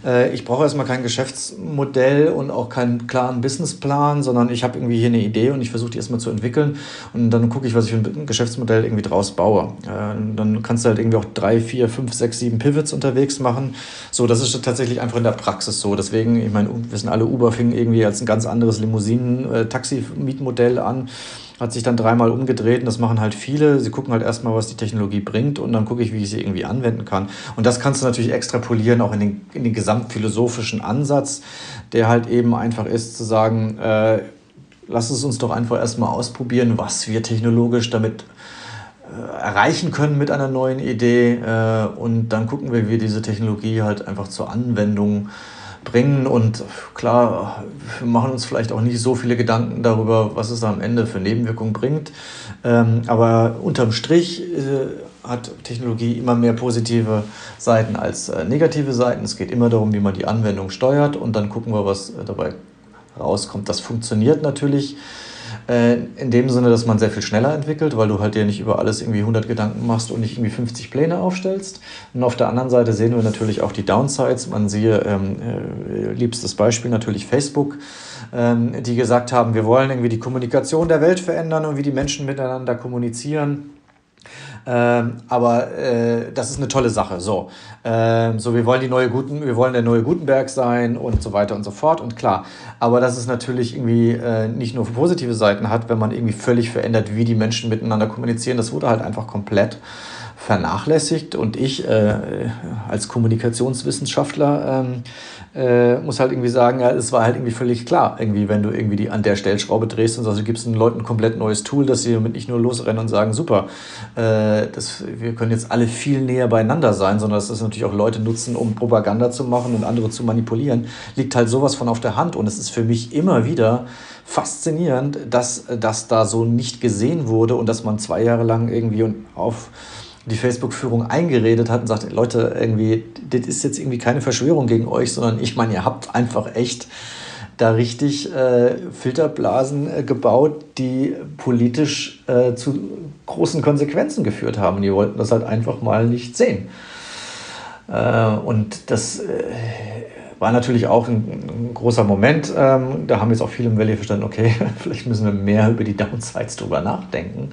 äh, ich brauche erstmal kein Geschäftsmodell und auch keinen klaren Businessplan, sondern ich habe irgendwie hier eine Idee und ich versuche die erstmal zu entwickeln und dann gucke ich, was ich für ein Geschäftsmodell irgendwie draus baue. Äh, dann kannst du halt irgendwie auch drei, vier, fünf, sechs, sieben Pivots unterwegs machen. So, das ist tatsächlich einfach in der Praxis so. Deswegen, ich meine, wissen alle, Uber fing irgendwie als ein ganz anderes Limousinen-Taxi-Mietmodell an hat sich dann dreimal umgedreht und das machen halt viele. Sie gucken halt erstmal, was die Technologie bringt und dann gucke ich, wie ich sie irgendwie anwenden kann. Und das kannst du natürlich extrapolieren auch in den, in den gesamtphilosophischen Ansatz, der halt eben einfach ist zu sagen, äh, lass es uns doch einfach erstmal ausprobieren, was wir technologisch damit äh, erreichen können mit einer neuen Idee äh, und dann gucken wir, wie diese Technologie halt einfach zur Anwendung äh, bringen. Und klar, wir machen uns vielleicht auch nicht so viele Gedanken darüber, was es am Ende für Nebenwirkungen bringt. Ähm, aber unterm Strich äh, hat Technologie immer mehr positive Seiten als äh, negative Seiten. Es geht immer darum, wie man die Anwendung steuert und dann gucken wir, was dabei rauskommt. Das funktioniert natürlich in dem Sinne, dass man sehr viel schneller entwickelt, weil du halt dir nicht über alles irgendwie 100 Gedanken machst und nicht irgendwie 50 Pläne aufstellst. Und auf der anderen Seite sehen wir natürlich auch die Downsides. Man siehe, ähm, äh, liebstes Beispiel natürlich Facebook, ähm, die gesagt haben, wir wollen irgendwie die Kommunikation der Welt verändern und wie die Menschen miteinander kommunizieren. Ähm, aber äh, das ist eine tolle Sache. So, ähm, so wir wollen die neue Guten, wir wollen der neue Gutenberg sein und so weiter und so fort. Und klar, aber dass es natürlich irgendwie äh, nicht nur positive Seiten hat, wenn man irgendwie völlig verändert, wie die Menschen miteinander kommunizieren. Das wurde halt einfach komplett vernachlässigt und ich äh, als Kommunikationswissenschaftler ähm, äh, muss halt irgendwie sagen, ja, es war halt irgendwie völlig klar, irgendwie, wenn du irgendwie die an der Stellschraube drehst und sagst, du gibst den Leuten ein komplett neues Tool, dass sie damit nicht nur losrennen und sagen, super, äh, das, wir können jetzt alle viel näher beieinander sein, sondern dass das natürlich auch Leute nutzen, um Propaganda zu machen und andere zu manipulieren, liegt halt sowas von auf der Hand. Und es ist für mich immer wieder faszinierend, dass das da so nicht gesehen wurde und dass man zwei Jahre lang irgendwie auf die Facebook-Führung eingeredet hat und sagt, Leute, irgendwie, das ist jetzt irgendwie keine Verschwörung gegen euch, sondern ich meine, ihr habt einfach echt da richtig äh, Filterblasen äh, gebaut, die politisch äh, zu großen Konsequenzen geführt haben. Die wollten das halt einfach mal nicht sehen. Äh, und das äh, war natürlich auch ein, ein großer Moment. Ähm, da haben jetzt auch viele im Valley verstanden, okay, vielleicht müssen wir mehr über die Downsides drüber nachdenken.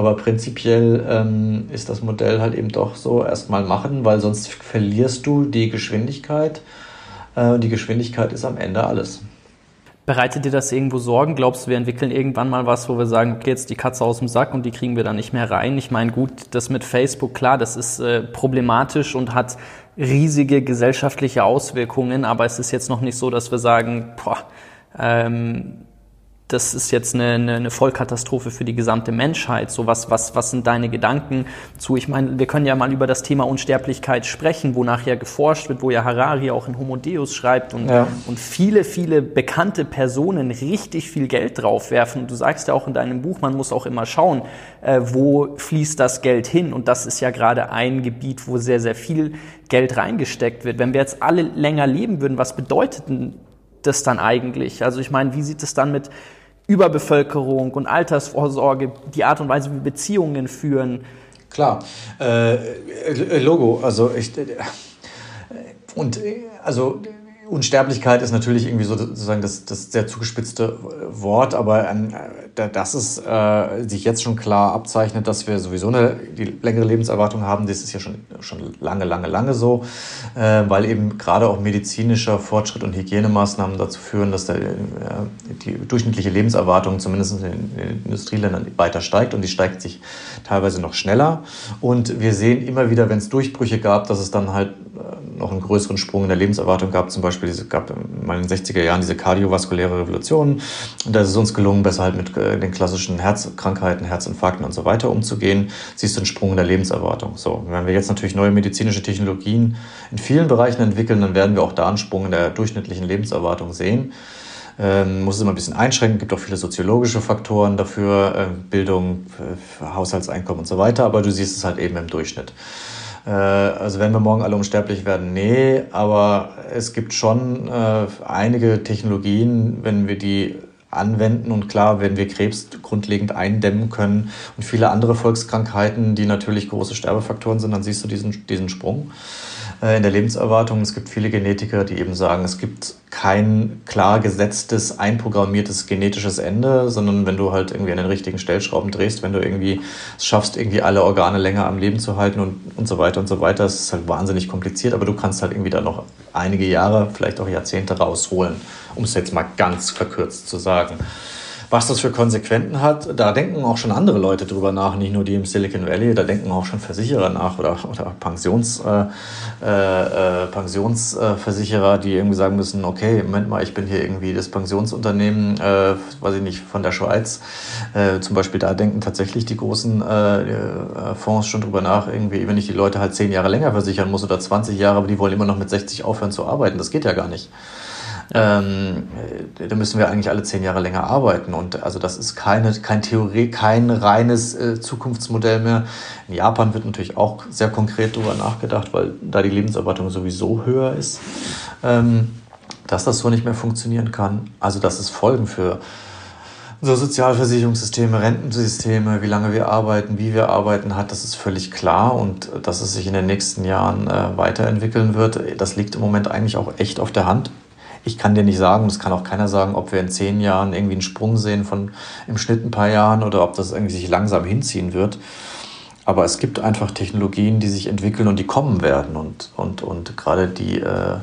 Aber prinzipiell ähm, ist das Modell halt eben doch so erstmal machen, weil sonst verlierst du die Geschwindigkeit. Äh, und die Geschwindigkeit ist am Ende alles. Bereitet dir das irgendwo Sorgen? Glaubst du, wir entwickeln irgendwann mal was, wo wir sagen, okay, jetzt die Katze aus dem Sack und die kriegen wir dann nicht mehr rein? Ich meine, gut, das mit Facebook, klar, das ist äh, problematisch und hat riesige gesellschaftliche Auswirkungen, aber es ist jetzt noch nicht so, dass wir sagen, boah, ähm, das ist jetzt eine, eine, eine Vollkatastrophe für die gesamte Menschheit. So was, was, was sind deine Gedanken zu? Ich meine, wir können ja mal über das Thema Unsterblichkeit sprechen, wonach ja geforscht wird, wo ja Harari auch in Homo Deus schreibt und, ja. und viele, viele bekannte Personen richtig viel Geld draufwerfen. Du sagst ja auch in deinem Buch, man muss auch immer schauen, äh, wo fließt das Geld hin? Und das ist ja gerade ein Gebiet, wo sehr, sehr viel Geld reingesteckt wird. Wenn wir jetzt alle länger leben würden, was bedeutet denn das dann eigentlich? Also ich meine, wie sieht es dann mit Überbevölkerung und Altersvorsorge, die Art und Weise, wie Beziehungen führen. Klar, äh, äh Logo, also ich, äh, und also Unsterblichkeit ist natürlich irgendwie so sozusagen das, das sehr zugespitzte Wort, aber ähm, dass es äh, sich jetzt schon klar abzeichnet, dass wir sowieso eine die längere Lebenserwartung haben, das ist ja schon, schon lange, lange, lange so, äh, weil eben gerade auch medizinischer Fortschritt und Hygienemaßnahmen dazu führen, dass der, äh, die durchschnittliche Lebenserwartung zumindest in den Industrieländern weiter steigt und die steigt sich teilweise noch schneller. Und wir sehen immer wieder, wenn es Durchbrüche gab, dass es dann halt äh, noch einen größeren Sprung in der Lebenserwartung gab, zum Beispiel Beispiel, es gab mal in den 60er Jahren diese kardiovaskuläre Revolution. Und da ist es uns gelungen, besser halt mit äh, den klassischen Herzkrankheiten, Herzinfarkten und so weiter umzugehen. Siehst du einen Sprung in der Lebenserwartung. So, wenn wir jetzt natürlich neue medizinische Technologien in vielen Bereichen entwickeln, dann werden wir auch da einen Sprung in der durchschnittlichen Lebenserwartung sehen. Ähm, muss es immer ein bisschen einschränken, gibt auch viele soziologische Faktoren dafür, äh, Bildung, äh, Haushaltseinkommen und so weiter, aber du siehst es halt eben im Durchschnitt. Äh, also wenn wir morgen alle unsterblich werden, nee, aber es gibt schon äh, einige Technologien, wenn wir die anwenden und klar, wenn wir Krebs grundlegend eindämmen können und viele andere Volkskrankheiten, die natürlich große Sterbefaktoren sind, dann siehst du diesen, diesen Sprung. Äh, in der Lebenserwartung. Es gibt viele Genetiker, die eben sagen, es gibt kein klar gesetztes, einprogrammiertes genetisches Ende, sondern wenn du halt irgendwie an den richtigen Stellschrauben drehst, wenn du irgendwie es schaffst, irgendwie alle Organe länger am Leben zu halten und, und so weiter und so weiter, das ist halt wahnsinnig kompliziert, aber du kannst halt irgendwie da noch einige Jahre, vielleicht auch Jahrzehnte rausholen, um es jetzt mal ganz verkürzt zu sagen. Was das für Konsequenzen hat, da denken auch schon andere Leute drüber nach, nicht nur die im Silicon Valley, da denken auch schon Versicherer nach oder, oder Pensions, äh, äh, Pensionsversicherer, die irgendwie sagen müssen, okay, Moment mal, ich bin hier irgendwie das Pensionsunternehmen, äh, weiß ich nicht, von der Schweiz. Äh, zum Beispiel da denken tatsächlich die großen äh, äh, Fonds schon drüber nach, irgendwie, wenn ich die Leute halt zehn Jahre länger versichern muss oder 20 Jahre, aber die wollen immer noch mit 60 aufhören zu arbeiten. Das geht ja gar nicht. Ähm, da müssen wir eigentlich alle zehn Jahre länger arbeiten. Und also das ist keine, kein Theorie, kein reines äh, Zukunftsmodell mehr. In Japan wird natürlich auch sehr konkret darüber nachgedacht, weil da die Lebenserwartung sowieso höher ist, ähm, dass das so nicht mehr funktionieren kann. Also dass es Folgen für unsere Sozialversicherungssysteme, Rentensysteme, wie lange wir arbeiten, wie wir arbeiten hat, das ist völlig klar und dass es sich in den nächsten Jahren äh, weiterentwickeln wird, das liegt im Moment eigentlich auch echt auf der Hand. Ich kann dir nicht sagen, das kann auch keiner sagen, ob wir in zehn Jahren irgendwie einen Sprung sehen von im Schnitt ein paar Jahren oder ob das irgendwie sich langsam hinziehen wird. Aber es gibt einfach Technologien, die sich entwickeln und die kommen werden. Und, und, und gerade die äh,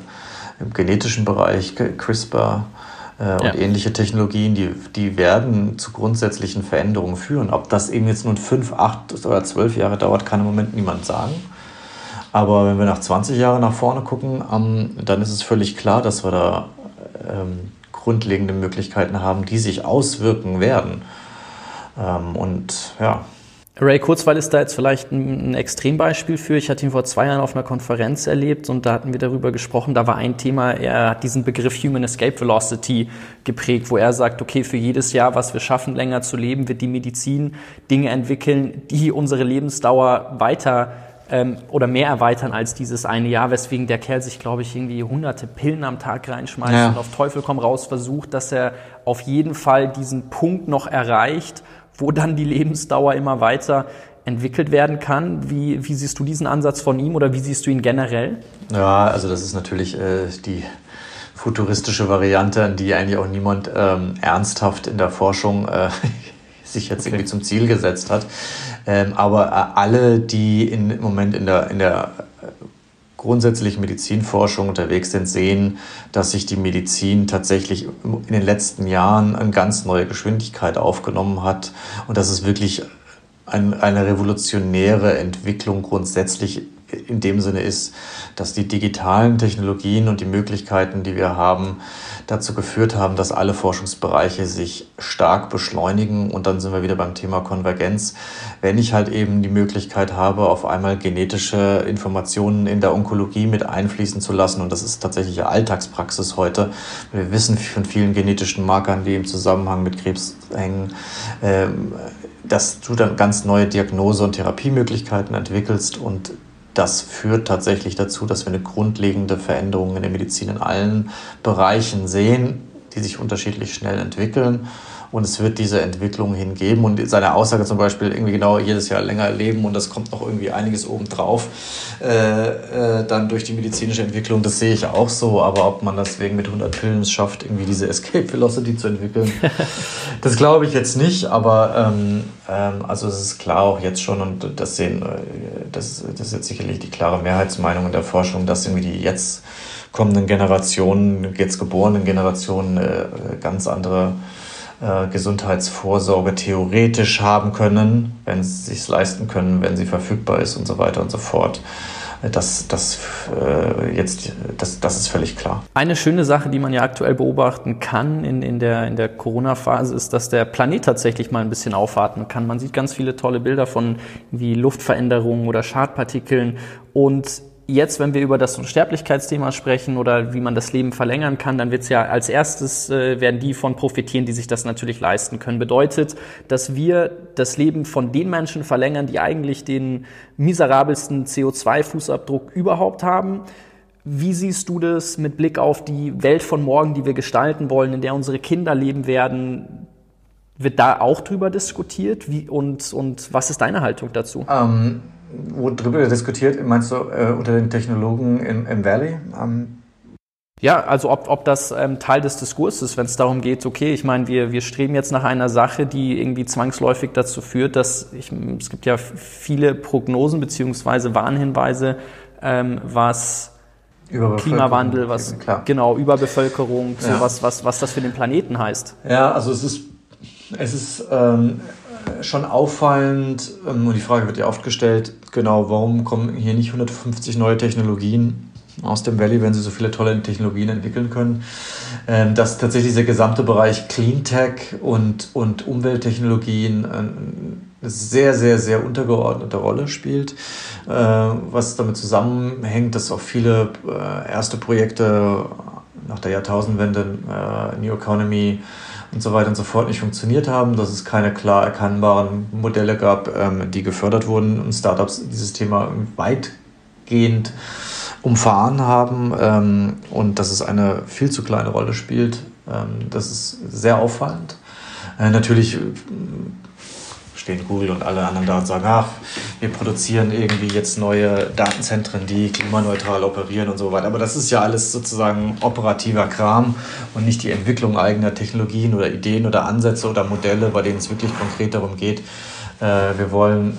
im genetischen Bereich, CRISPR äh, und ja. ähnliche Technologien, die, die werden zu grundsätzlichen Veränderungen führen. Ob das eben jetzt nun fünf, acht oder zwölf Jahre dauert, kann im Moment niemand sagen. Aber wenn wir nach 20 Jahren nach vorne gucken, ähm, dann ist es völlig klar, dass wir da ähm, grundlegende Möglichkeiten haben, die sich auswirken werden. Ähm, und ja. Ray Kurzweil ist da jetzt vielleicht ein, ein, Extrembeispiel für. Ich hatte ihn vor zwei Jahren auf einer Konferenz erlebt und da hatten wir darüber gesprochen. Da war ein Thema, er hat diesen Begriff Human Escape Velocity geprägt, wo er sagt, okay, für jedes Jahr, was wir schaffen, länger zu leben, wird die Medizin Dinge entwickeln, die unsere Lebensdauer weiter ähm, oder mehr erweitern als dieses eine Jahr, weswegen der Kerl sich, glaube ich, irgendwie hunderte Pillen am Tag reinschmeißt ja. und auf Teufel komm raus versucht, dass er auf jeden Fall diesen Punkt noch erreicht, wo dann die Lebensdauer immer weiter entwickelt werden kann. Wie, wie siehst du diesen Ansatz von ihm oder wie siehst du ihn generell? Ja, also das ist natürlich äh, die futuristische Variante, an die eigentlich auch niemand ähm, ernsthaft in der Forschung äh, sich jetzt okay. irgendwie zum Ziel gesetzt hat. Ähm, aber äh, alle, die in, im Moment in der, in der äh, grundsätzlichen Medizinforschung unterwegs sind, sehen, dass sich die Medizin tatsächlich in den letzten Jahren eine ganz neue Geschwindigkeit aufgenommen hat und dass es wirklich ein, eine revolutionäre Entwicklung grundsätzlich in dem Sinne ist, dass die digitalen Technologien und die Möglichkeiten, die wir haben, dazu geführt haben, dass alle Forschungsbereiche sich stark beschleunigen. Und dann sind wir wieder beim Thema Konvergenz. Wenn ich halt eben die Möglichkeit habe, auf einmal genetische Informationen in der Onkologie mit einfließen zu lassen, und das ist tatsächlich Alltagspraxis heute. Wir wissen von vielen genetischen Markern, die im Zusammenhang mit Krebs hängen, ähm, dass du dann ganz neue Diagnose- und Therapiemöglichkeiten entwickelst und das führt tatsächlich dazu, dass wir eine grundlegende Veränderung in der Medizin in allen Bereichen sehen, die sich unterschiedlich schnell entwickeln. Und es wird diese Entwicklung hingeben. Und seine Aussage zum Beispiel, irgendwie genau jedes Jahr länger leben und das kommt noch irgendwie einiges obendrauf, äh, äh, dann durch die medizinische Entwicklung, das sehe ich auch so. Aber ob man das wegen mit 100 Pillen schafft, irgendwie diese Escape Velocity zu entwickeln, das glaube ich jetzt nicht. Aber ähm, ähm, also es ist klar auch jetzt schon, und das sehen, äh, das, das ist jetzt sicherlich die klare Mehrheitsmeinung in der Forschung, dass irgendwie die jetzt kommenden Generationen, jetzt geborenen Generationen äh, ganz andere äh, Gesundheitsvorsorge theoretisch haben können, wenn sie es leisten können, wenn sie verfügbar ist und so weiter und so fort. Das, das, äh, jetzt, das, das ist völlig klar. Eine schöne Sache, die man ja aktuell beobachten kann in, in der, in der Corona-Phase, ist, dass der Planet tatsächlich mal ein bisschen aufatmen kann. Man sieht ganz viele tolle Bilder von wie Luftveränderungen oder Schadpartikeln. Und jetzt, wenn wir über das Unsterblichkeitsthema sprechen oder wie man das Leben verlängern kann, dann wird es ja als erstes äh, werden die von profitieren, die sich das natürlich leisten können. Bedeutet, dass wir das Leben von den Menschen verlängern, die eigentlich den miserabelsten CO2-Fußabdruck überhaupt haben. Wie siehst du das mit Blick auf die Welt von morgen, die wir gestalten wollen, in der unsere Kinder leben werden? Wird da auch drüber diskutiert? Wie, und, und was ist deine Haltung dazu? Ähm wo drüber diskutiert, meinst du äh, unter den Technologen im, im Valley? Ähm ja, also ob, ob das ähm, Teil des Diskurses ist, wenn es darum geht, okay, ich meine, wir, wir streben jetzt nach einer Sache, die irgendwie zwangsläufig dazu führt, dass ich, es gibt ja viele Prognosen beziehungsweise Warnhinweise, ähm, was Klimawandel, was klar. genau Überbevölkerung, so ja. was, was, was das für den Planeten heißt. Ja, also es ist, es ist ähm, schon auffallend ähm, und die Frage wird ja oft gestellt, genau, warum kommen hier nicht 150 neue Technologien aus dem Valley, wenn sie so viele tolle Technologien entwickeln können, ähm, dass tatsächlich dieser gesamte Bereich Cleantech und, und Umwelttechnologien eine sehr, sehr, sehr untergeordnete Rolle spielt, äh, was damit zusammenhängt, dass auch viele äh, erste Projekte nach der Jahrtausendwende, äh, New Economy und so weiter und so fort nicht funktioniert haben, dass es keine klar erkennbaren Modelle gab, ähm, die gefördert wurden und Startups dieses Thema weitgehend umfahren haben ähm, und dass es eine viel zu kleine Rolle spielt. Ähm, das ist sehr auffallend. Äh, natürlich stehen Google und alle anderen da und sagen, ach, wir produzieren irgendwie jetzt neue Datenzentren, die klimaneutral operieren und so weiter. Aber das ist ja alles sozusagen operativer Kram und nicht die Entwicklung eigener Technologien oder Ideen oder Ansätze oder Modelle, bei denen es wirklich konkret darum geht. Äh, wir wollen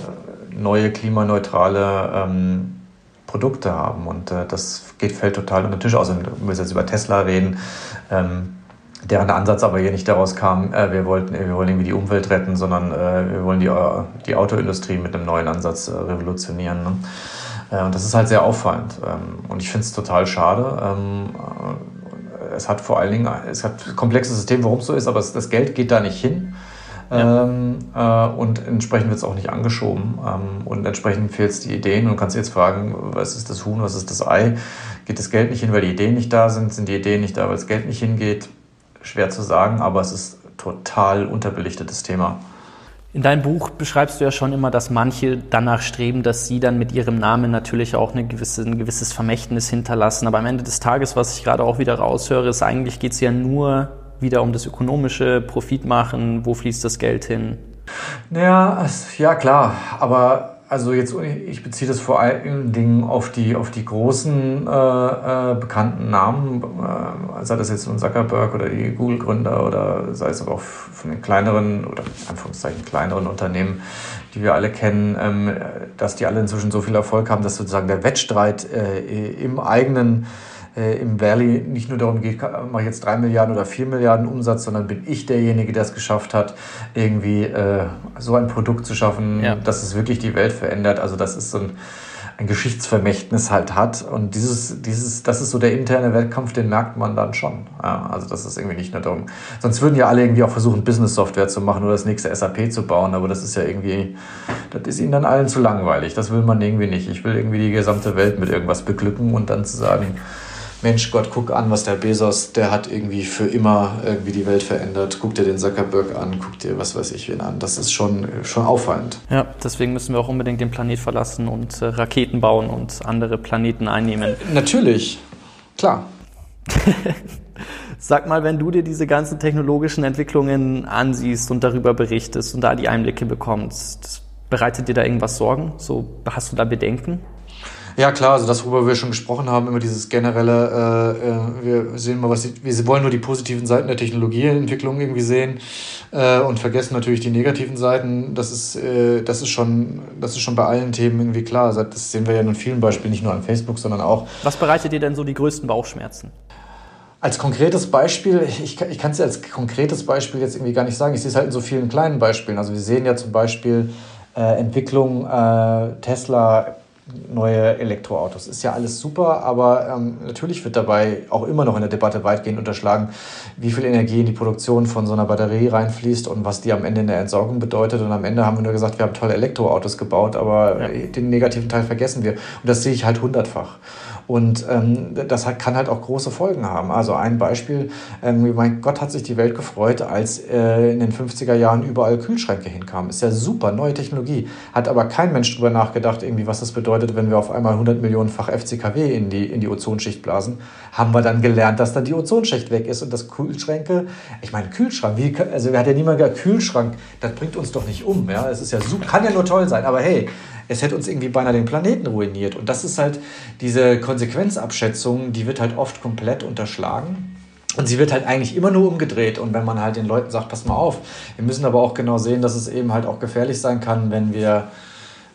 neue klimaneutrale ähm, Produkte haben. Und äh, das geht, fällt total unter den Tisch aus. Und wir jetzt über Tesla reden, ähm, deren Ansatz aber hier nicht daraus kam, äh, wir, wollten, wir wollen irgendwie die Umwelt retten, sondern äh, wir wollen die, äh, die Autoindustrie mit einem neuen Ansatz äh, revolutionieren. Ne? Äh, und das ist halt sehr auffallend. Ähm, und ich finde es total schade. Ähm, es hat vor allen Dingen, es hat ein komplexes System, warum es so ist, aber das Geld geht da nicht hin. Ja. Ähm, äh, und entsprechend wird es auch nicht angeschoben. Ähm, und entsprechend fehlt es die Ideen. Und du kannst jetzt fragen, was ist das Huhn, was ist das Ei? Geht das Geld nicht hin, weil die Ideen nicht da sind? Sind die Ideen nicht da, weil das Geld nicht hingeht? Schwer zu sagen, aber es ist total unterbelichtetes Thema. In deinem Buch beschreibst du ja schon immer, dass manche danach streben, dass sie dann mit ihrem Namen natürlich auch eine gewisse, ein gewisses Vermächtnis hinterlassen. Aber am Ende des Tages, was ich gerade auch wieder raushöre, ist eigentlich geht es ja nur wieder um das ökonomische Profit machen? Wo fließt das Geld hin? Ja, ja klar, aber also jetzt, ich beziehe das vor allen Dingen auf die, auf die großen äh, äh, bekannten Namen, äh, sei das jetzt von Zuckerberg oder die Google-Gründer oder sei es aber auch von den kleineren oder in Anführungszeichen kleineren Unternehmen, die wir alle kennen, ähm, dass die alle inzwischen so viel Erfolg haben, dass sozusagen der Wettstreit äh, im eigenen im Valley nicht nur darum geht, mache ich jetzt drei Milliarden oder vier Milliarden Umsatz, sondern bin ich derjenige, der es geschafft hat, irgendwie äh, so ein Produkt zu schaffen, ja. dass es wirklich die Welt verändert. Also das ist so ein, ein Geschichtsvermächtnis halt hat. Und dieses, dieses, das ist so der interne Wettkampf, den merkt man dann schon. Ja, also das ist irgendwie nicht nur darum. Sonst würden ja alle irgendwie auch versuchen, Business-Software zu machen oder das nächste SAP zu bauen, aber das ist ja irgendwie, das ist ihnen dann allen zu langweilig. Das will man irgendwie nicht. Ich will irgendwie die gesamte Welt mit irgendwas beglücken und dann zu sagen, Mensch Gott, guck an, was der Bezos, der hat irgendwie für immer irgendwie die Welt verändert. Guck dir den Zuckerberg an, guck dir was weiß ich wen an. Das ist schon, schon auffallend. Ja, deswegen müssen wir auch unbedingt den Planet verlassen und äh, Raketen bauen und andere Planeten einnehmen. Äh, natürlich, klar. Sag mal, wenn du dir diese ganzen technologischen Entwicklungen ansiehst und darüber berichtest und da die Einblicke bekommst, bereitet dir da irgendwas Sorgen? So, hast du da Bedenken? Ja, klar, also das, worüber wir schon gesprochen haben, immer dieses generelle, äh, äh wir sehen mal, was die, wir wollen nur die positiven Seiten der Technologieentwicklung irgendwie sehen äh, und vergessen natürlich die negativen Seiten. Das ist, äh, das ist schon, das ist schon bei allen Themen irgendwie klar. Das sehen wir ja in vielen Beispielen, nicht nur an Facebook, sondern auch. Was bereitet dir denn so die größten Bauchschmerzen? Als konkretes Beispiel, ich, ich kann es ja als konkretes Beispiel jetzt irgendwie gar nicht sagen. Ich sehe es halt in so vielen kleinen Beispielen. Also wir sehen ja zum Beispiel äh, Entwicklung äh, Tesla neue Elektroautos. Ist ja alles super, aber ähm, natürlich wird dabei auch immer noch in der Debatte weitgehend unterschlagen, wie viel Energie in die Produktion von so einer Batterie reinfließt und was die am Ende in der Entsorgung bedeutet. Und am Ende haben wir nur gesagt, wir haben tolle Elektroautos gebaut, aber ja. den negativen Teil vergessen wir. Und das sehe ich halt hundertfach. Und ähm, das hat, kann halt auch große Folgen haben. Also ein Beispiel, ähm, mein Gott hat sich die Welt gefreut, als äh, in den 50er Jahren überall Kühlschränke hinkamen. Ist ja super, neue Technologie. Hat aber kein Mensch drüber nachgedacht, irgendwie, was das bedeutet, wenn wir auf einmal 100 Millionenfach FCKW in die, in die Ozonschicht blasen. Haben wir dann gelernt, dass dann die Ozonschicht weg ist und das Kühlschränke, ich meine, Kühlschrank, wie, also wer hat ja niemand gesagt, Kühlschrank, das bringt uns doch nicht um. Ja? Es ist ja super, kann ja nur toll sein, aber hey, es hätte uns irgendwie beinahe den Planeten ruiniert. Und das ist halt diese Konsequenzabschätzung, die wird halt oft komplett unterschlagen. Und sie wird halt eigentlich immer nur umgedreht. Und wenn man halt den Leuten sagt, pass mal auf, wir müssen aber auch genau sehen, dass es eben halt auch gefährlich sein kann, wenn wir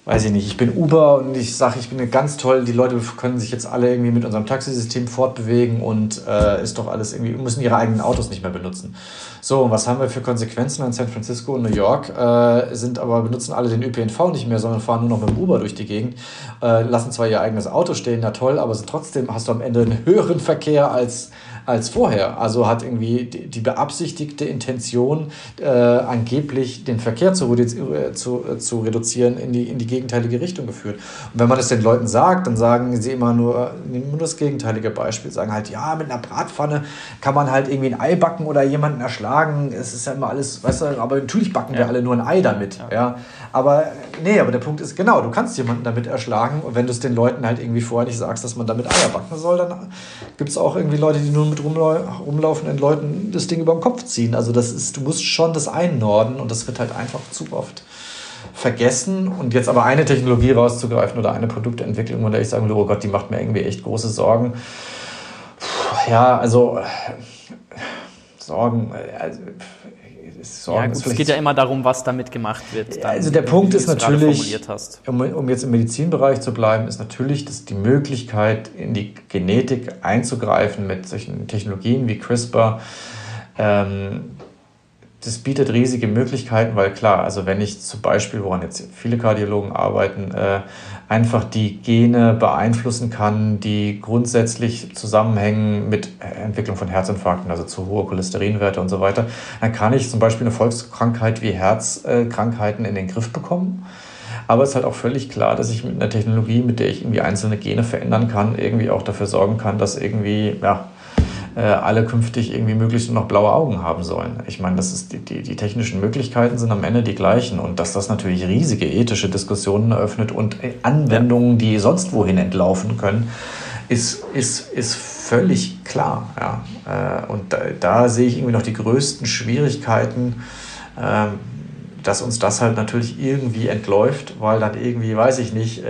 weiß ich nicht, ich bin Uber und ich sage, ich bin ganz toll, die Leute können sich jetzt alle irgendwie mit unserem Taxisystem fortbewegen und äh, ist doch alles irgendwie, müssen ihre eigenen Autos nicht mehr benutzen. So, und was haben wir für Konsequenzen in San Francisco und New York? Äh, sind aber, benutzen alle den ÖPNV nicht mehr, sondern fahren nur noch mit dem Uber durch die Gegend, äh, lassen zwar ihr eigenes Auto stehen, na toll, aber trotzdem hast du am Ende einen höheren Verkehr als als vorher. Also hat irgendwie die beabsichtigte Intention, äh, angeblich den Verkehr zu, äh, zu, äh, zu reduzieren, in die, in die gegenteilige Richtung geführt. Und wenn man das den Leuten sagt, dann sagen sie immer nur, nehmen nur das gegenteilige Beispiel, sagen halt, ja, mit einer Bratpfanne kann man halt irgendwie ein Ei backen oder jemanden erschlagen. Es ist ja immer alles, weißt du, aber natürlich backen ja. wir alle nur ein Ei damit. Ja. ja. Aber nee, aber der Punkt ist genau, du kannst jemanden damit erschlagen und wenn du es den Leuten halt irgendwie vorher nicht sagst, dass man damit Eier backen soll, dann gibt es auch irgendwie Leute, die nur mit rumlaufenden Leuten das Ding über den Kopf ziehen. Also das ist, du musst schon das einnorden und das wird halt einfach zu oft vergessen. Und jetzt aber eine Technologie rauszugreifen oder eine Produktentwicklung, von der ich sagen würde, oh Gott, die macht mir irgendwie echt große Sorgen. Ja, also Sorgen, also, Sorgen ja, gut, es geht ja immer darum, was damit gemacht wird. Dann, also der Punkt ist natürlich, um, um, jetzt im Medizinbereich zu bleiben, ist natürlich dass die Möglichkeit, in die Genetik einzugreifen mit solchen Technologien wie CRISPR. Ähm, das bietet riesige Möglichkeiten, weil klar, also wenn ich zum Beispiel, woran jetzt viele Kardiologen arbeiten, äh, einfach die Gene beeinflussen kann, die grundsätzlich zusammenhängen mit Entwicklung von Herzinfarkten, also zu hohe Cholesterinwerte und so weiter, dann kann ich zum Beispiel eine Volkskrankheit wie Herzkrankheiten in den Griff bekommen. Aber es ist halt auch völlig klar, dass ich mit einer Technologie, mit der ich irgendwie einzelne Gene verändern kann, irgendwie auch dafür sorgen kann, dass irgendwie, ja, äh, alle künftig irgendwie möglichst nur noch blaue Augen haben sollen. Ich meine, das ist die, die, die technischen Möglichkeiten sind am Ende die gleichen und dass das natürlich riesige ethische Diskussionen eröffnet und äh, Anwendungen, die sonst wohin entlaufen können, ist, ist, ist völlig klar. Ja. Äh, und da, da sehe ich irgendwie noch die größten Schwierigkeiten, ähm, dass uns das halt natürlich irgendwie entläuft, weil dann irgendwie, weiß ich nicht,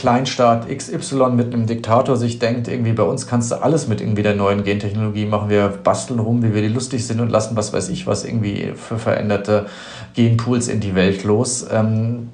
Kleinstaat XY mit einem Diktator sich denkt, irgendwie bei uns kannst du alles mit irgendwie der neuen Gentechnologie machen. Wir basteln rum, wie wir die lustig sind und lassen was weiß ich was irgendwie für veränderte Genpools in die Welt los. Ähm,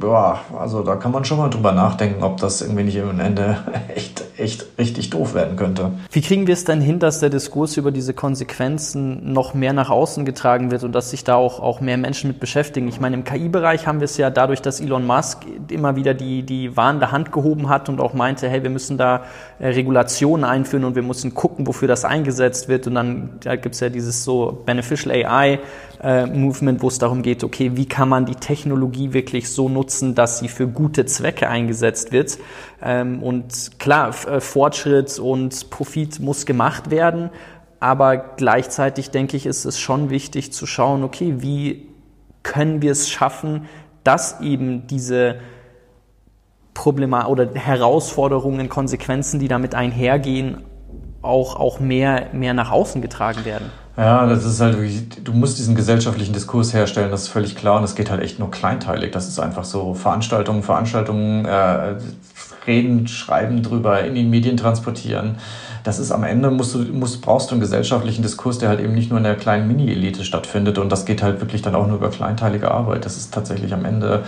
ja, also da kann man schon mal drüber nachdenken, ob das irgendwie nicht am Ende echt, echt richtig doof werden könnte. Wie kriegen wir es denn hin, dass der Diskurs über diese Konsequenzen noch mehr nach außen getragen wird und dass sich da auch, auch mehr Menschen mit beschäftigen? Ich meine, im KI-Bereich haben wir es ja dadurch, dass Elon Musk immer wieder die, die warnende Hand gehoben hat und auch meinte, hey, wir müssen da äh, Regulationen einführen und wir müssen gucken, wofür das eingesetzt wird. Und dann da gibt es ja dieses so Beneficial AI äh, Movement, wo es darum geht, okay, wie kann man die Technologie wirklich so nutzen, dass sie für gute Zwecke eingesetzt wird. Ähm, und klar, äh, Fortschritt und Profit muss gemacht werden, aber gleichzeitig denke ich, ist es schon wichtig zu schauen, okay, wie können wir es schaffen, dass eben diese Problema oder Herausforderungen, Konsequenzen, die damit einhergehen, auch, auch mehr, mehr nach außen getragen werden. Ja, das ist halt wirklich, du musst diesen gesellschaftlichen Diskurs herstellen, das ist völlig klar und es geht halt echt nur kleinteilig. Das ist einfach so Veranstaltungen, Veranstaltungen, äh, reden, schreiben drüber, in die Medien transportieren. Das ist am Ende, musst du, musst, brauchst du einen gesellschaftlichen Diskurs, der halt eben nicht nur in der kleinen Mini-Elite stattfindet und das geht halt wirklich dann auch nur über kleinteilige Arbeit. Das ist tatsächlich am Ende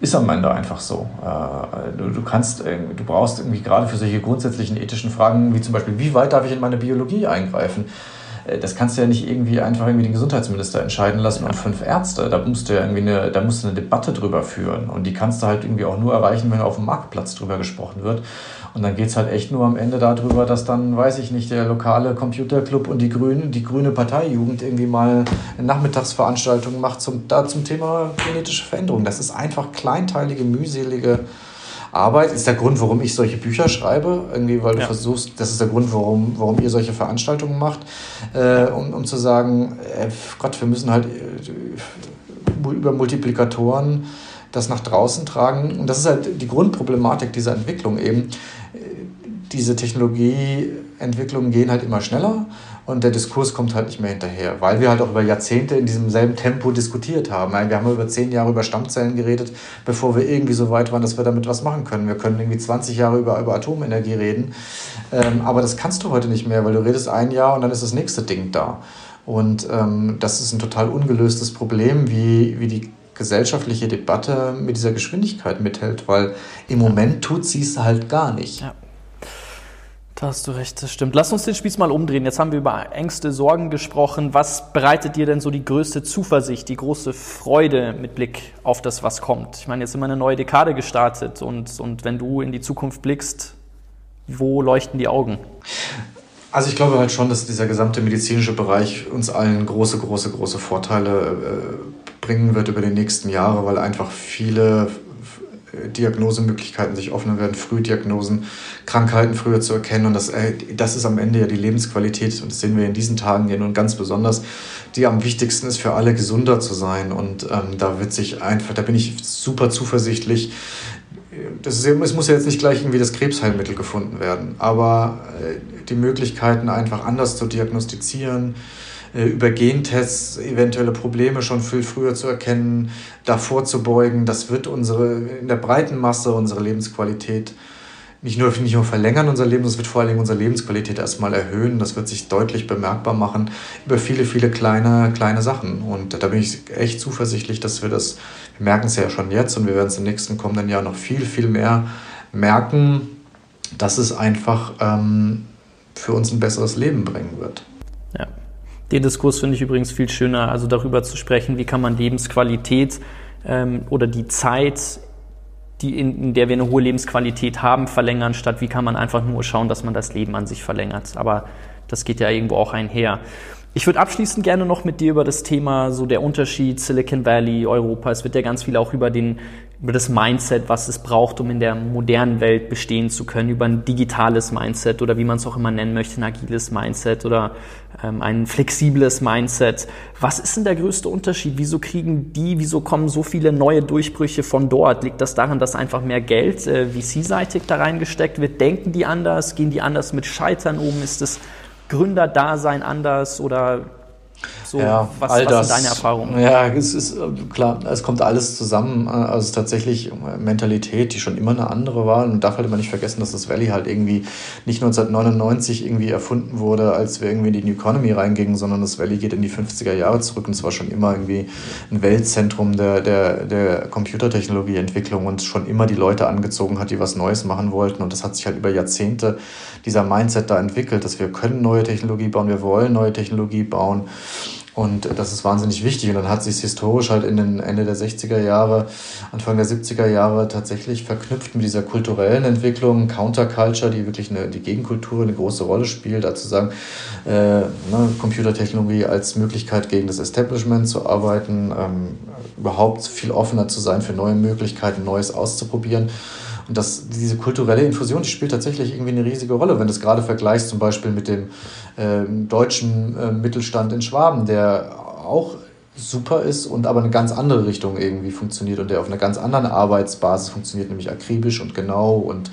ist am Ende einfach so. Äh, du, kannst, du brauchst irgendwie gerade für solche grundsätzlichen ethischen Fragen, wie zum Beispiel, wie weit darf ich in meine Biologie eingreifen? Äh, das kannst du ja nicht irgendwie einfach irgendwie den Gesundheitsminister entscheiden lassen und fünf Ärzte. Da musst du ja irgendwie eine, da musst du eine Debatte drüber führen. Und die kannst du halt irgendwie auch nur erreichen, wenn auf dem Marktplatz drüber gesprochen wird. Und dann geht es halt echt nur am Ende darüber, dass dann, weiß ich nicht, der lokale Computerclub und die Grünen, die grüne Parteijugend irgendwie mal eine Nachmittagsveranstaltung macht zum, da zum Thema genetische Veränderung. Das ist einfach kleinteilige, mühselige Arbeit. Ist der Grund, warum ich solche Bücher schreibe. Irgendwie, weil du ja. versuchst, das ist der Grund, warum, warum ihr solche Veranstaltungen macht, äh, um, um zu sagen, äh, Gott, wir müssen halt äh, über Multiplikatoren das nach draußen tragen. Und das ist halt die Grundproblematik dieser Entwicklung eben diese Technologieentwicklungen gehen halt immer schneller und der Diskurs kommt halt nicht mehr hinterher, weil wir halt auch über Jahrzehnte in diesem selben Tempo diskutiert haben. Wir haben über zehn Jahre über Stammzellen geredet, bevor wir irgendwie so weit waren, dass wir damit was machen können. Wir können irgendwie 20 Jahre über, über Atomenergie reden, ähm, aber das kannst du heute nicht mehr, weil du redest ein Jahr und dann ist das nächste Ding da. Und ähm, das ist ein total ungelöstes Problem, wie, wie die gesellschaftliche Debatte mit dieser Geschwindigkeit mithält, weil im Moment tut sie es halt gar nicht. Ja. Da hast du recht, das stimmt. Lass uns den Spieß mal umdrehen. Jetzt haben wir über Ängste, Sorgen gesprochen. Was bereitet dir denn so die größte Zuversicht, die große Freude mit Blick auf das, was kommt? Ich meine, jetzt sind wir eine neue Dekade gestartet und, und wenn du in die Zukunft blickst, wo leuchten die Augen? Also ich glaube halt schon, dass dieser gesamte medizinische Bereich uns allen große, große, große Vorteile äh, bringen wird über die nächsten Jahre, weil einfach viele Diagnosemöglichkeiten sich öffnen werden, Frühdiagnosen, Krankheiten früher zu erkennen. Und das, äh, das ist am Ende ja die Lebensqualität, und das sehen wir in diesen Tagen ja nun ganz besonders, die am wichtigsten ist für alle, gesunder zu sein. Und ähm, da wird sich einfach, da bin ich super zuversichtlich. Das ist, es muss ja jetzt nicht gleich irgendwie das Krebsheilmittel gefunden werden, aber äh, die Möglichkeiten einfach anders zu diagnostizieren, über Gentests eventuelle Probleme schon viel früher zu erkennen, davor zu beugen. Das wird unsere, in der breiten Masse unsere Lebensqualität nicht nur, nicht nur verlängern, unser Leben, das wird vor allem unsere Lebensqualität erstmal erhöhen. Das wird sich deutlich bemerkbar machen über viele, viele kleine, kleine Sachen. Und da bin ich echt zuversichtlich, dass wir das, wir merken es ja schon jetzt und wir werden es im nächsten kommenden Jahr noch viel, viel mehr merken, dass es einfach ähm, für uns ein besseres Leben bringen wird. Den Diskurs finde ich übrigens viel schöner, also darüber zu sprechen, wie kann man Lebensqualität ähm, oder die Zeit, die in, in, der wir eine hohe Lebensqualität haben, verlängern, statt wie kann man einfach nur schauen, dass man das Leben an sich verlängert. Aber das geht ja irgendwo auch einher. Ich würde abschließend gerne noch mit dir über das Thema so der Unterschied Silicon Valley, Europa. Es wird ja ganz viel auch über den über das Mindset, was es braucht, um in der modernen Welt bestehen zu können, über ein digitales Mindset oder wie man es auch immer nennen möchte, ein agiles Mindset oder ähm, ein flexibles Mindset. Was ist denn der größte Unterschied? Wieso kriegen die, wieso kommen so viele neue Durchbrüche von dort? Liegt das daran, dass einfach mehr Geld äh, VC-seitig da reingesteckt wird? Denken die anders? Gehen die anders mit Scheitern um? Ist das Gründerdasein anders oder so, ja, was, all was das, sind deine Erfahrungen? Ja, es ist äh, klar, es kommt alles zusammen. Äh, also tatsächlich äh, Mentalität, die schon immer eine andere war. Und darf halt immer nicht vergessen, dass das Valley halt irgendwie nicht 1999 irgendwie erfunden wurde, als wir irgendwie in die New Economy reingingen, sondern das Valley geht in die 50er Jahre zurück und es war schon immer irgendwie ein Weltzentrum der, der, der Computertechnologieentwicklung und schon immer die Leute angezogen hat, die was Neues machen wollten. Und das hat sich halt über Jahrzehnte dieser Mindset da entwickelt, dass wir können neue Technologie bauen, wir wollen neue Technologie bauen. Und das ist wahnsinnig wichtig. Und dann hat sich historisch halt in den Ende der 60er Jahre, Anfang der 70er Jahre tatsächlich verknüpft mit dieser kulturellen Entwicklung, Counterculture, die wirklich eine, die Gegenkultur eine große Rolle spielt, dazu sagen, äh, ne, Computertechnologie als Möglichkeit gegen das Establishment zu arbeiten, ähm, überhaupt viel offener zu sein für neue Möglichkeiten, Neues auszuprobieren. Und das, diese kulturelle Infusion, die spielt tatsächlich irgendwie eine riesige Rolle, wenn du es gerade vergleichst, zum Beispiel mit dem äh, deutschen äh, Mittelstand in Schwaben, der auch super ist und aber eine ganz andere Richtung irgendwie funktioniert und der auf einer ganz anderen Arbeitsbasis funktioniert, nämlich akribisch und genau und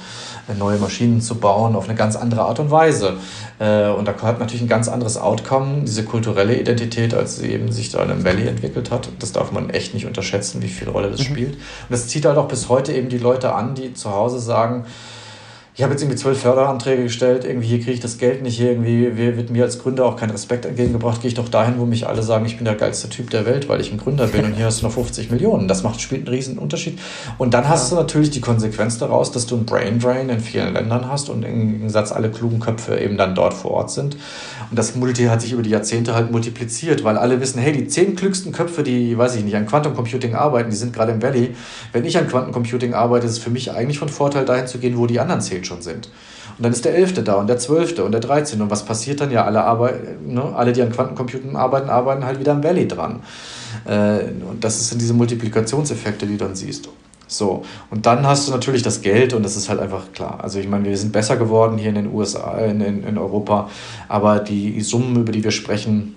äh, neue Maschinen zu bauen auf eine ganz andere Art und Weise. Äh, und da hat natürlich ein ganz anderes Outcome, diese kulturelle Identität, als sie eben sich da in einem Valley entwickelt hat. Das darf man echt nicht unterschätzen, wie viel Rolle das mhm. spielt. Und das zieht halt auch bis heute eben die Leute an, die zu Hause sagen, ich habe jetzt irgendwie zwölf Förderanträge gestellt, irgendwie hier kriege ich das Geld nicht, hier irgendwie wird mir als Gründer auch kein Respekt entgegengebracht, gehe ich doch dahin, wo mich alle sagen, ich bin der geilste Typ der Welt, weil ich ein Gründer bin und hier hast du noch 50 Millionen. Das macht, spielt einen riesen Unterschied. Und dann hast ja. du natürlich die Konsequenz daraus, dass du einen Brain Drain in vielen Ländern hast und im Gegensatz alle klugen Köpfe eben dann dort vor Ort sind. Und das Multi hat sich über die Jahrzehnte halt multipliziert, weil alle wissen, hey, die zehn klügsten Köpfe, die, weiß ich nicht, an Quantum Computing arbeiten, die sind gerade im Valley. Wenn ich an Quantum Computing arbeite, ist es für mich eigentlich von Vorteil, dahin zu gehen, wo die anderen zehn schon sind. Und dann ist der Elfte da und der Zwölfte und der Dreizehnte. Und was passiert dann? Ja, alle, Arbeit, ne, alle die an Quantencomputern arbeiten, arbeiten halt wieder am Valley dran. Äh, und das sind diese Multiplikationseffekte, die du dann siehst. So, und dann hast du natürlich das Geld und das ist halt einfach klar. Also ich meine, wir sind besser geworden hier in den USA, in, in, in Europa, aber die Summen, über die wir sprechen,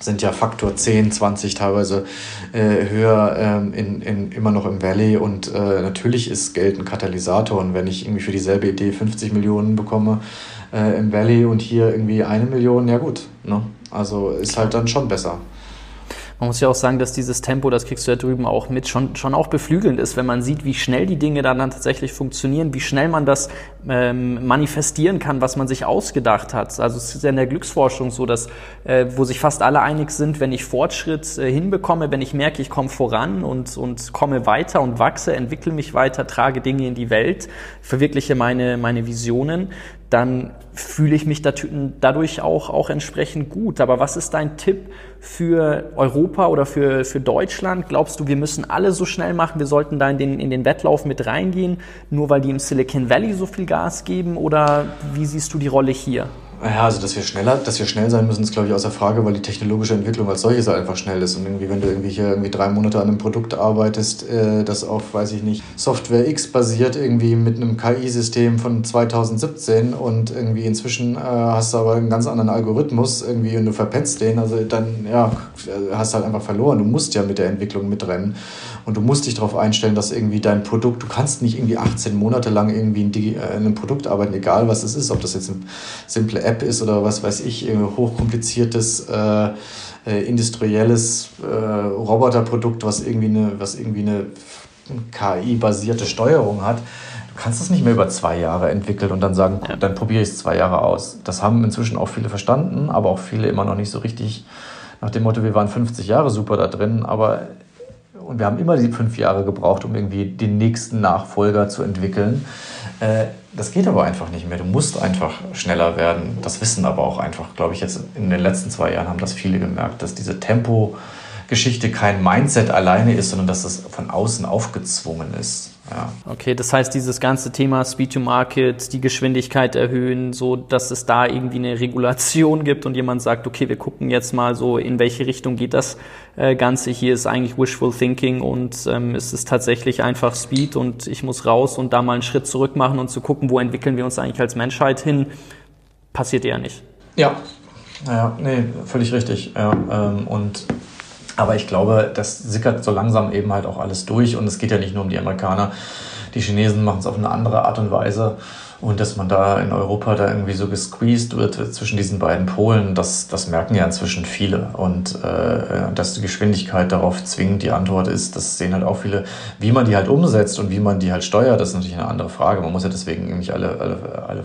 sind ja Faktor 10, 20 teilweise äh, höher ähm, in, in, immer noch im Valley und äh, natürlich ist Geld ein Katalysator und wenn ich irgendwie für dieselbe Idee 50 Millionen bekomme äh, im Valley und hier irgendwie eine Million, ja gut, ne? also ist halt dann schon besser. Man muss ja auch sagen, dass dieses Tempo, das kriegst du ja drüben auch mit, schon, schon auch beflügelnd ist, wenn man sieht, wie schnell die Dinge dann, dann tatsächlich funktionieren, wie schnell man das ähm, manifestieren kann, was man sich ausgedacht hat. Also es ist ja in der Glücksforschung so, dass, äh, wo sich fast alle einig sind, wenn ich Fortschritt äh, hinbekomme, wenn ich merke, ich komme voran und, und komme weiter und wachse, entwickle mich weiter, trage Dinge in die Welt, verwirkliche meine, meine Visionen, dann fühle ich mich dadurch auch, auch entsprechend gut. Aber was ist dein Tipp für Europa oder für, für Deutschland? Glaubst du, wir müssen alle so schnell machen, wir sollten da in den, in den Wettlauf mit reingehen, nur weil die im Silicon Valley so viel Gas geben? Oder wie siehst du die Rolle hier? Ja, also dass wir schneller, dass wir schnell sein müssen, ist glaube ich außer Frage, weil die technologische Entwicklung als solches halt einfach schnell ist. Und irgendwie, wenn du irgendwie hier irgendwie drei Monate an einem Produkt arbeitest, äh, das auf, weiß ich nicht, Software X basiert, irgendwie mit einem KI-System von 2017 und irgendwie inzwischen äh, hast du aber einen ganz anderen Algorithmus irgendwie und du verpetzt den, also dann ja, hast du halt einfach verloren. Du musst ja mit der Entwicklung mitrennen. Und du musst dich darauf einstellen, dass irgendwie dein Produkt, du kannst nicht irgendwie 18 Monate lang irgendwie in, die, äh, in einem Produkt arbeiten, egal was es ist, ob das jetzt eine simple App ist oder was weiß ich, hochkompliziertes äh, äh, industrielles äh, Roboterprodukt, was irgendwie eine, was irgendwie eine KI-basierte Steuerung hat. Du kannst das nicht mehr über zwei Jahre entwickeln und dann sagen, ja. dann probiere ich es zwei Jahre aus. Das haben inzwischen auch viele verstanden, aber auch viele immer noch nicht so richtig nach dem Motto, wir waren 50 Jahre super da drin, aber und wir haben immer die fünf Jahre gebraucht, um irgendwie den nächsten Nachfolger zu entwickeln. Äh, das geht aber einfach nicht mehr. Du musst einfach schneller werden. Das wissen aber auch einfach, glaube ich, jetzt in den letzten zwei Jahren haben das viele gemerkt, dass diese Tempo-Geschichte kein Mindset alleine ist, sondern dass das von außen aufgezwungen ist. Ja. Okay, das heißt, dieses ganze Thema Speed to Market, die Geschwindigkeit erhöhen, so dass es da irgendwie eine Regulation gibt und jemand sagt, okay, wir gucken jetzt mal so, in welche Richtung geht das äh, Ganze. Hier ist eigentlich Wishful Thinking und ähm, es ist tatsächlich einfach Speed und ich muss raus und da mal einen Schritt zurück machen und zu gucken, wo entwickeln wir uns eigentlich als Menschheit hin, passiert eher nicht. Ja, ja, nee, völlig richtig. Ja, ähm, und aber ich glaube, das sickert so langsam eben halt auch alles durch. Und es geht ja nicht nur um die Amerikaner. Die Chinesen machen es auf eine andere Art und Weise. Und dass man da in Europa da irgendwie so gesqueezed wird zwischen diesen beiden Polen, das, das merken ja inzwischen viele. Und äh, dass die Geschwindigkeit darauf zwingend die Antwort ist, das sehen halt auch viele. Wie man die halt umsetzt und wie man die halt steuert, das ist natürlich eine andere Frage. Man muss ja deswegen nicht alle, alle, alle,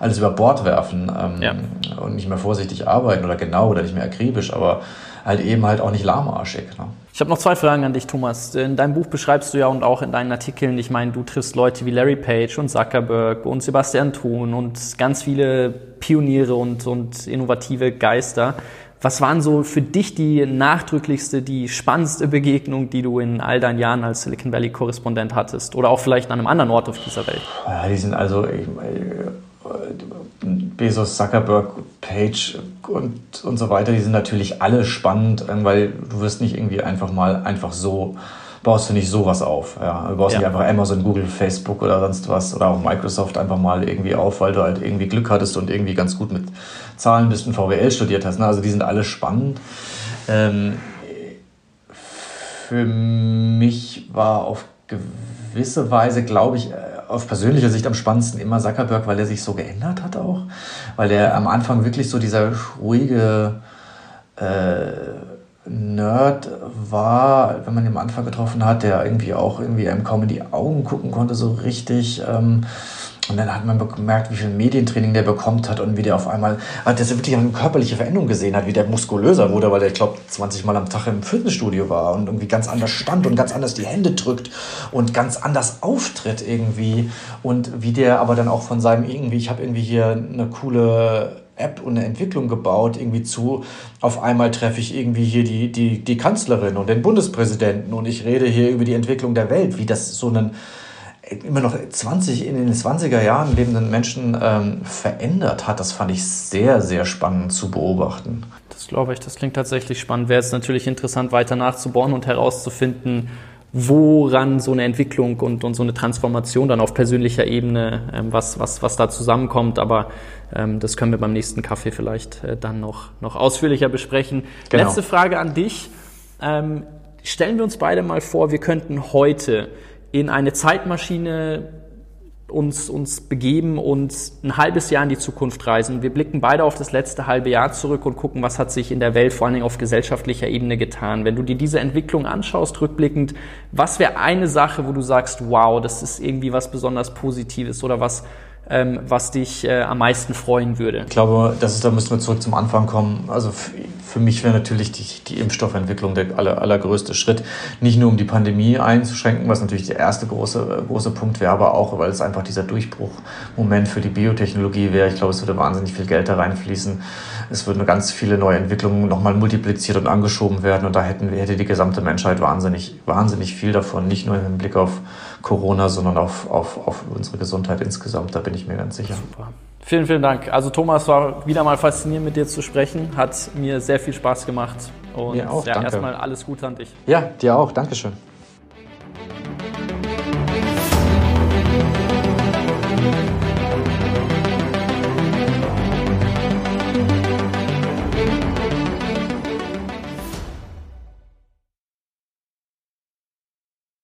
alles über Bord werfen ähm, ja. und nicht mehr vorsichtig arbeiten oder genau oder nicht mehr akribisch. Aber halt eben halt auch nicht lahmarschig. Ne? Ich habe noch zwei Fragen an dich, Thomas. In deinem Buch beschreibst du ja und auch in deinen Artikeln, ich meine, du triffst Leute wie Larry Page und Zuckerberg und Sebastian Thun und ganz viele Pioniere und, und innovative Geister. Was waren so für dich die nachdrücklichste, die spannendste Begegnung, die du in all deinen Jahren als Silicon Valley Korrespondent hattest? Oder auch vielleicht an einem anderen Ort auf dieser Welt? Ja, die sind also, ich, Bezos, Zuckerberg, Page und, und so weiter, die sind natürlich alle spannend, ähm, weil du wirst nicht irgendwie einfach mal einfach so, baust du nicht sowas auf. Ja. Du baust ja. nicht einfach Amazon, Google, Facebook oder sonst was oder auch Microsoft einfach mal irgendwie auf, weil du halt irgendwie Glück hattest und irgendwie ganz gut mit Zahlen bist und VWL studiert hast. Ne? Also die sind alle spannend. Ähm, für mich war auf gewisse Weise, glaube ich, auf persönlicher Sicht am spannendsten immer Zuckerberg, weil er sich so geändert hat auch. Weil er am Anfang wirklich so dieser ruhige äh, Nerd war, wenn man ihn am Anfang getroffen hat, der irgendwie auch irgendwie einem kaum in die Augen gucken konnte, so richtig. Ähm, und dann hat man gemerkt, wie viel Medientraining der bekommt hat und wie der auf einmal, dass er wirklich eine körperliche Veränderung gesehen hat, wie der muskulöser wurde, weil er, ich glaube, 20 Mal am Tag im Fitnessstudio war und irgendwie ganz anders stand und ganz anders die Hände drückt und ganz anders auftritt irgendwie. Und wie der aber dann auch von seinem irgendwie, ich habe irgendwie hier eine coole App und eine Entwicklung gebaut, irgendwie zu, auf einmal treffe ich irgendwie hier die, die, die Kanzlerin und den Bundespräsidenten und ich rede hier über die Entwicklung der Welt, wie das so einen immer noch 20 in den 20er Jahren lebenden Menschen ähm, verändert hat, das fand ich sehr, sehr spannend zu beobachten. Das glaube ich, das klingt tatsächlich spannend. Wäre es natürlich interessant, weiter nachzubohren und herauszufinden, woran so eine Entwicklung und, und so eine Transformation dann auf persönlicher Ebene, ähm, was, was, was da zusammenkommt. Aber ähm, das können wir beim nächsten Kaffee vielleicht äh, dann noch, noch ausführlicher besprechen. Genau. Letzte Frage an dich. Ähm, stellen wir uns beide mal vor, wir könnten heute in eine Zeitmaschine uns, uns begeben und ein halbes Jahr in die Zukunft reisen. Wir blicken beide auf das letzte halbe Jahr zurück und gucken, was hat sich in der Welt vor allen Dingen auf gesellschaftlicher Ebene getan. Wenn du dir diese Entwicklung anschaust, rückblickend, was wäre eine Sache, wo du sagst, wow, das ist irgendwie was besonders Positives oder was ähm, was dich äh, am meisten freuen würde? Ich glaube, das ist, da müssen wir zurück zum Anfang kommen. Also für mich wäre natürlich die, die Impfstoffentwicklung der aller, allergrößte Schritt. Nicht nur um die Pandemie einzuschränken, was natürlich der erste große, große Punkt wäre, aber auch, weil es einfach dieser Durchbruchmoment für die Biotechnologie wäre. Ich glaube, es würde wahnsinnig viel Geld da reinfließen. Es würden ganz viele neue Entwicklungen nochmal multipliziert und angeschoben werden und da hätten, hätte die gesamte Menschheit wahnsinnig, wahnsinnig viel davon. Nicht nur im Blick auf Corona, sondern auf, auf, auf unsere Gesundheit insgesamt. Da bin ich mir ganz sicher. Super. Vielen, vielen Dank. Also Thomas, war wieder mal faszinierend mit dir zu sprechen. Hat mir sehr viel Spaß gemacht. Und mir auch, ja, erstmal alles Gute an dich. Ja, dir auch. Dankeschön.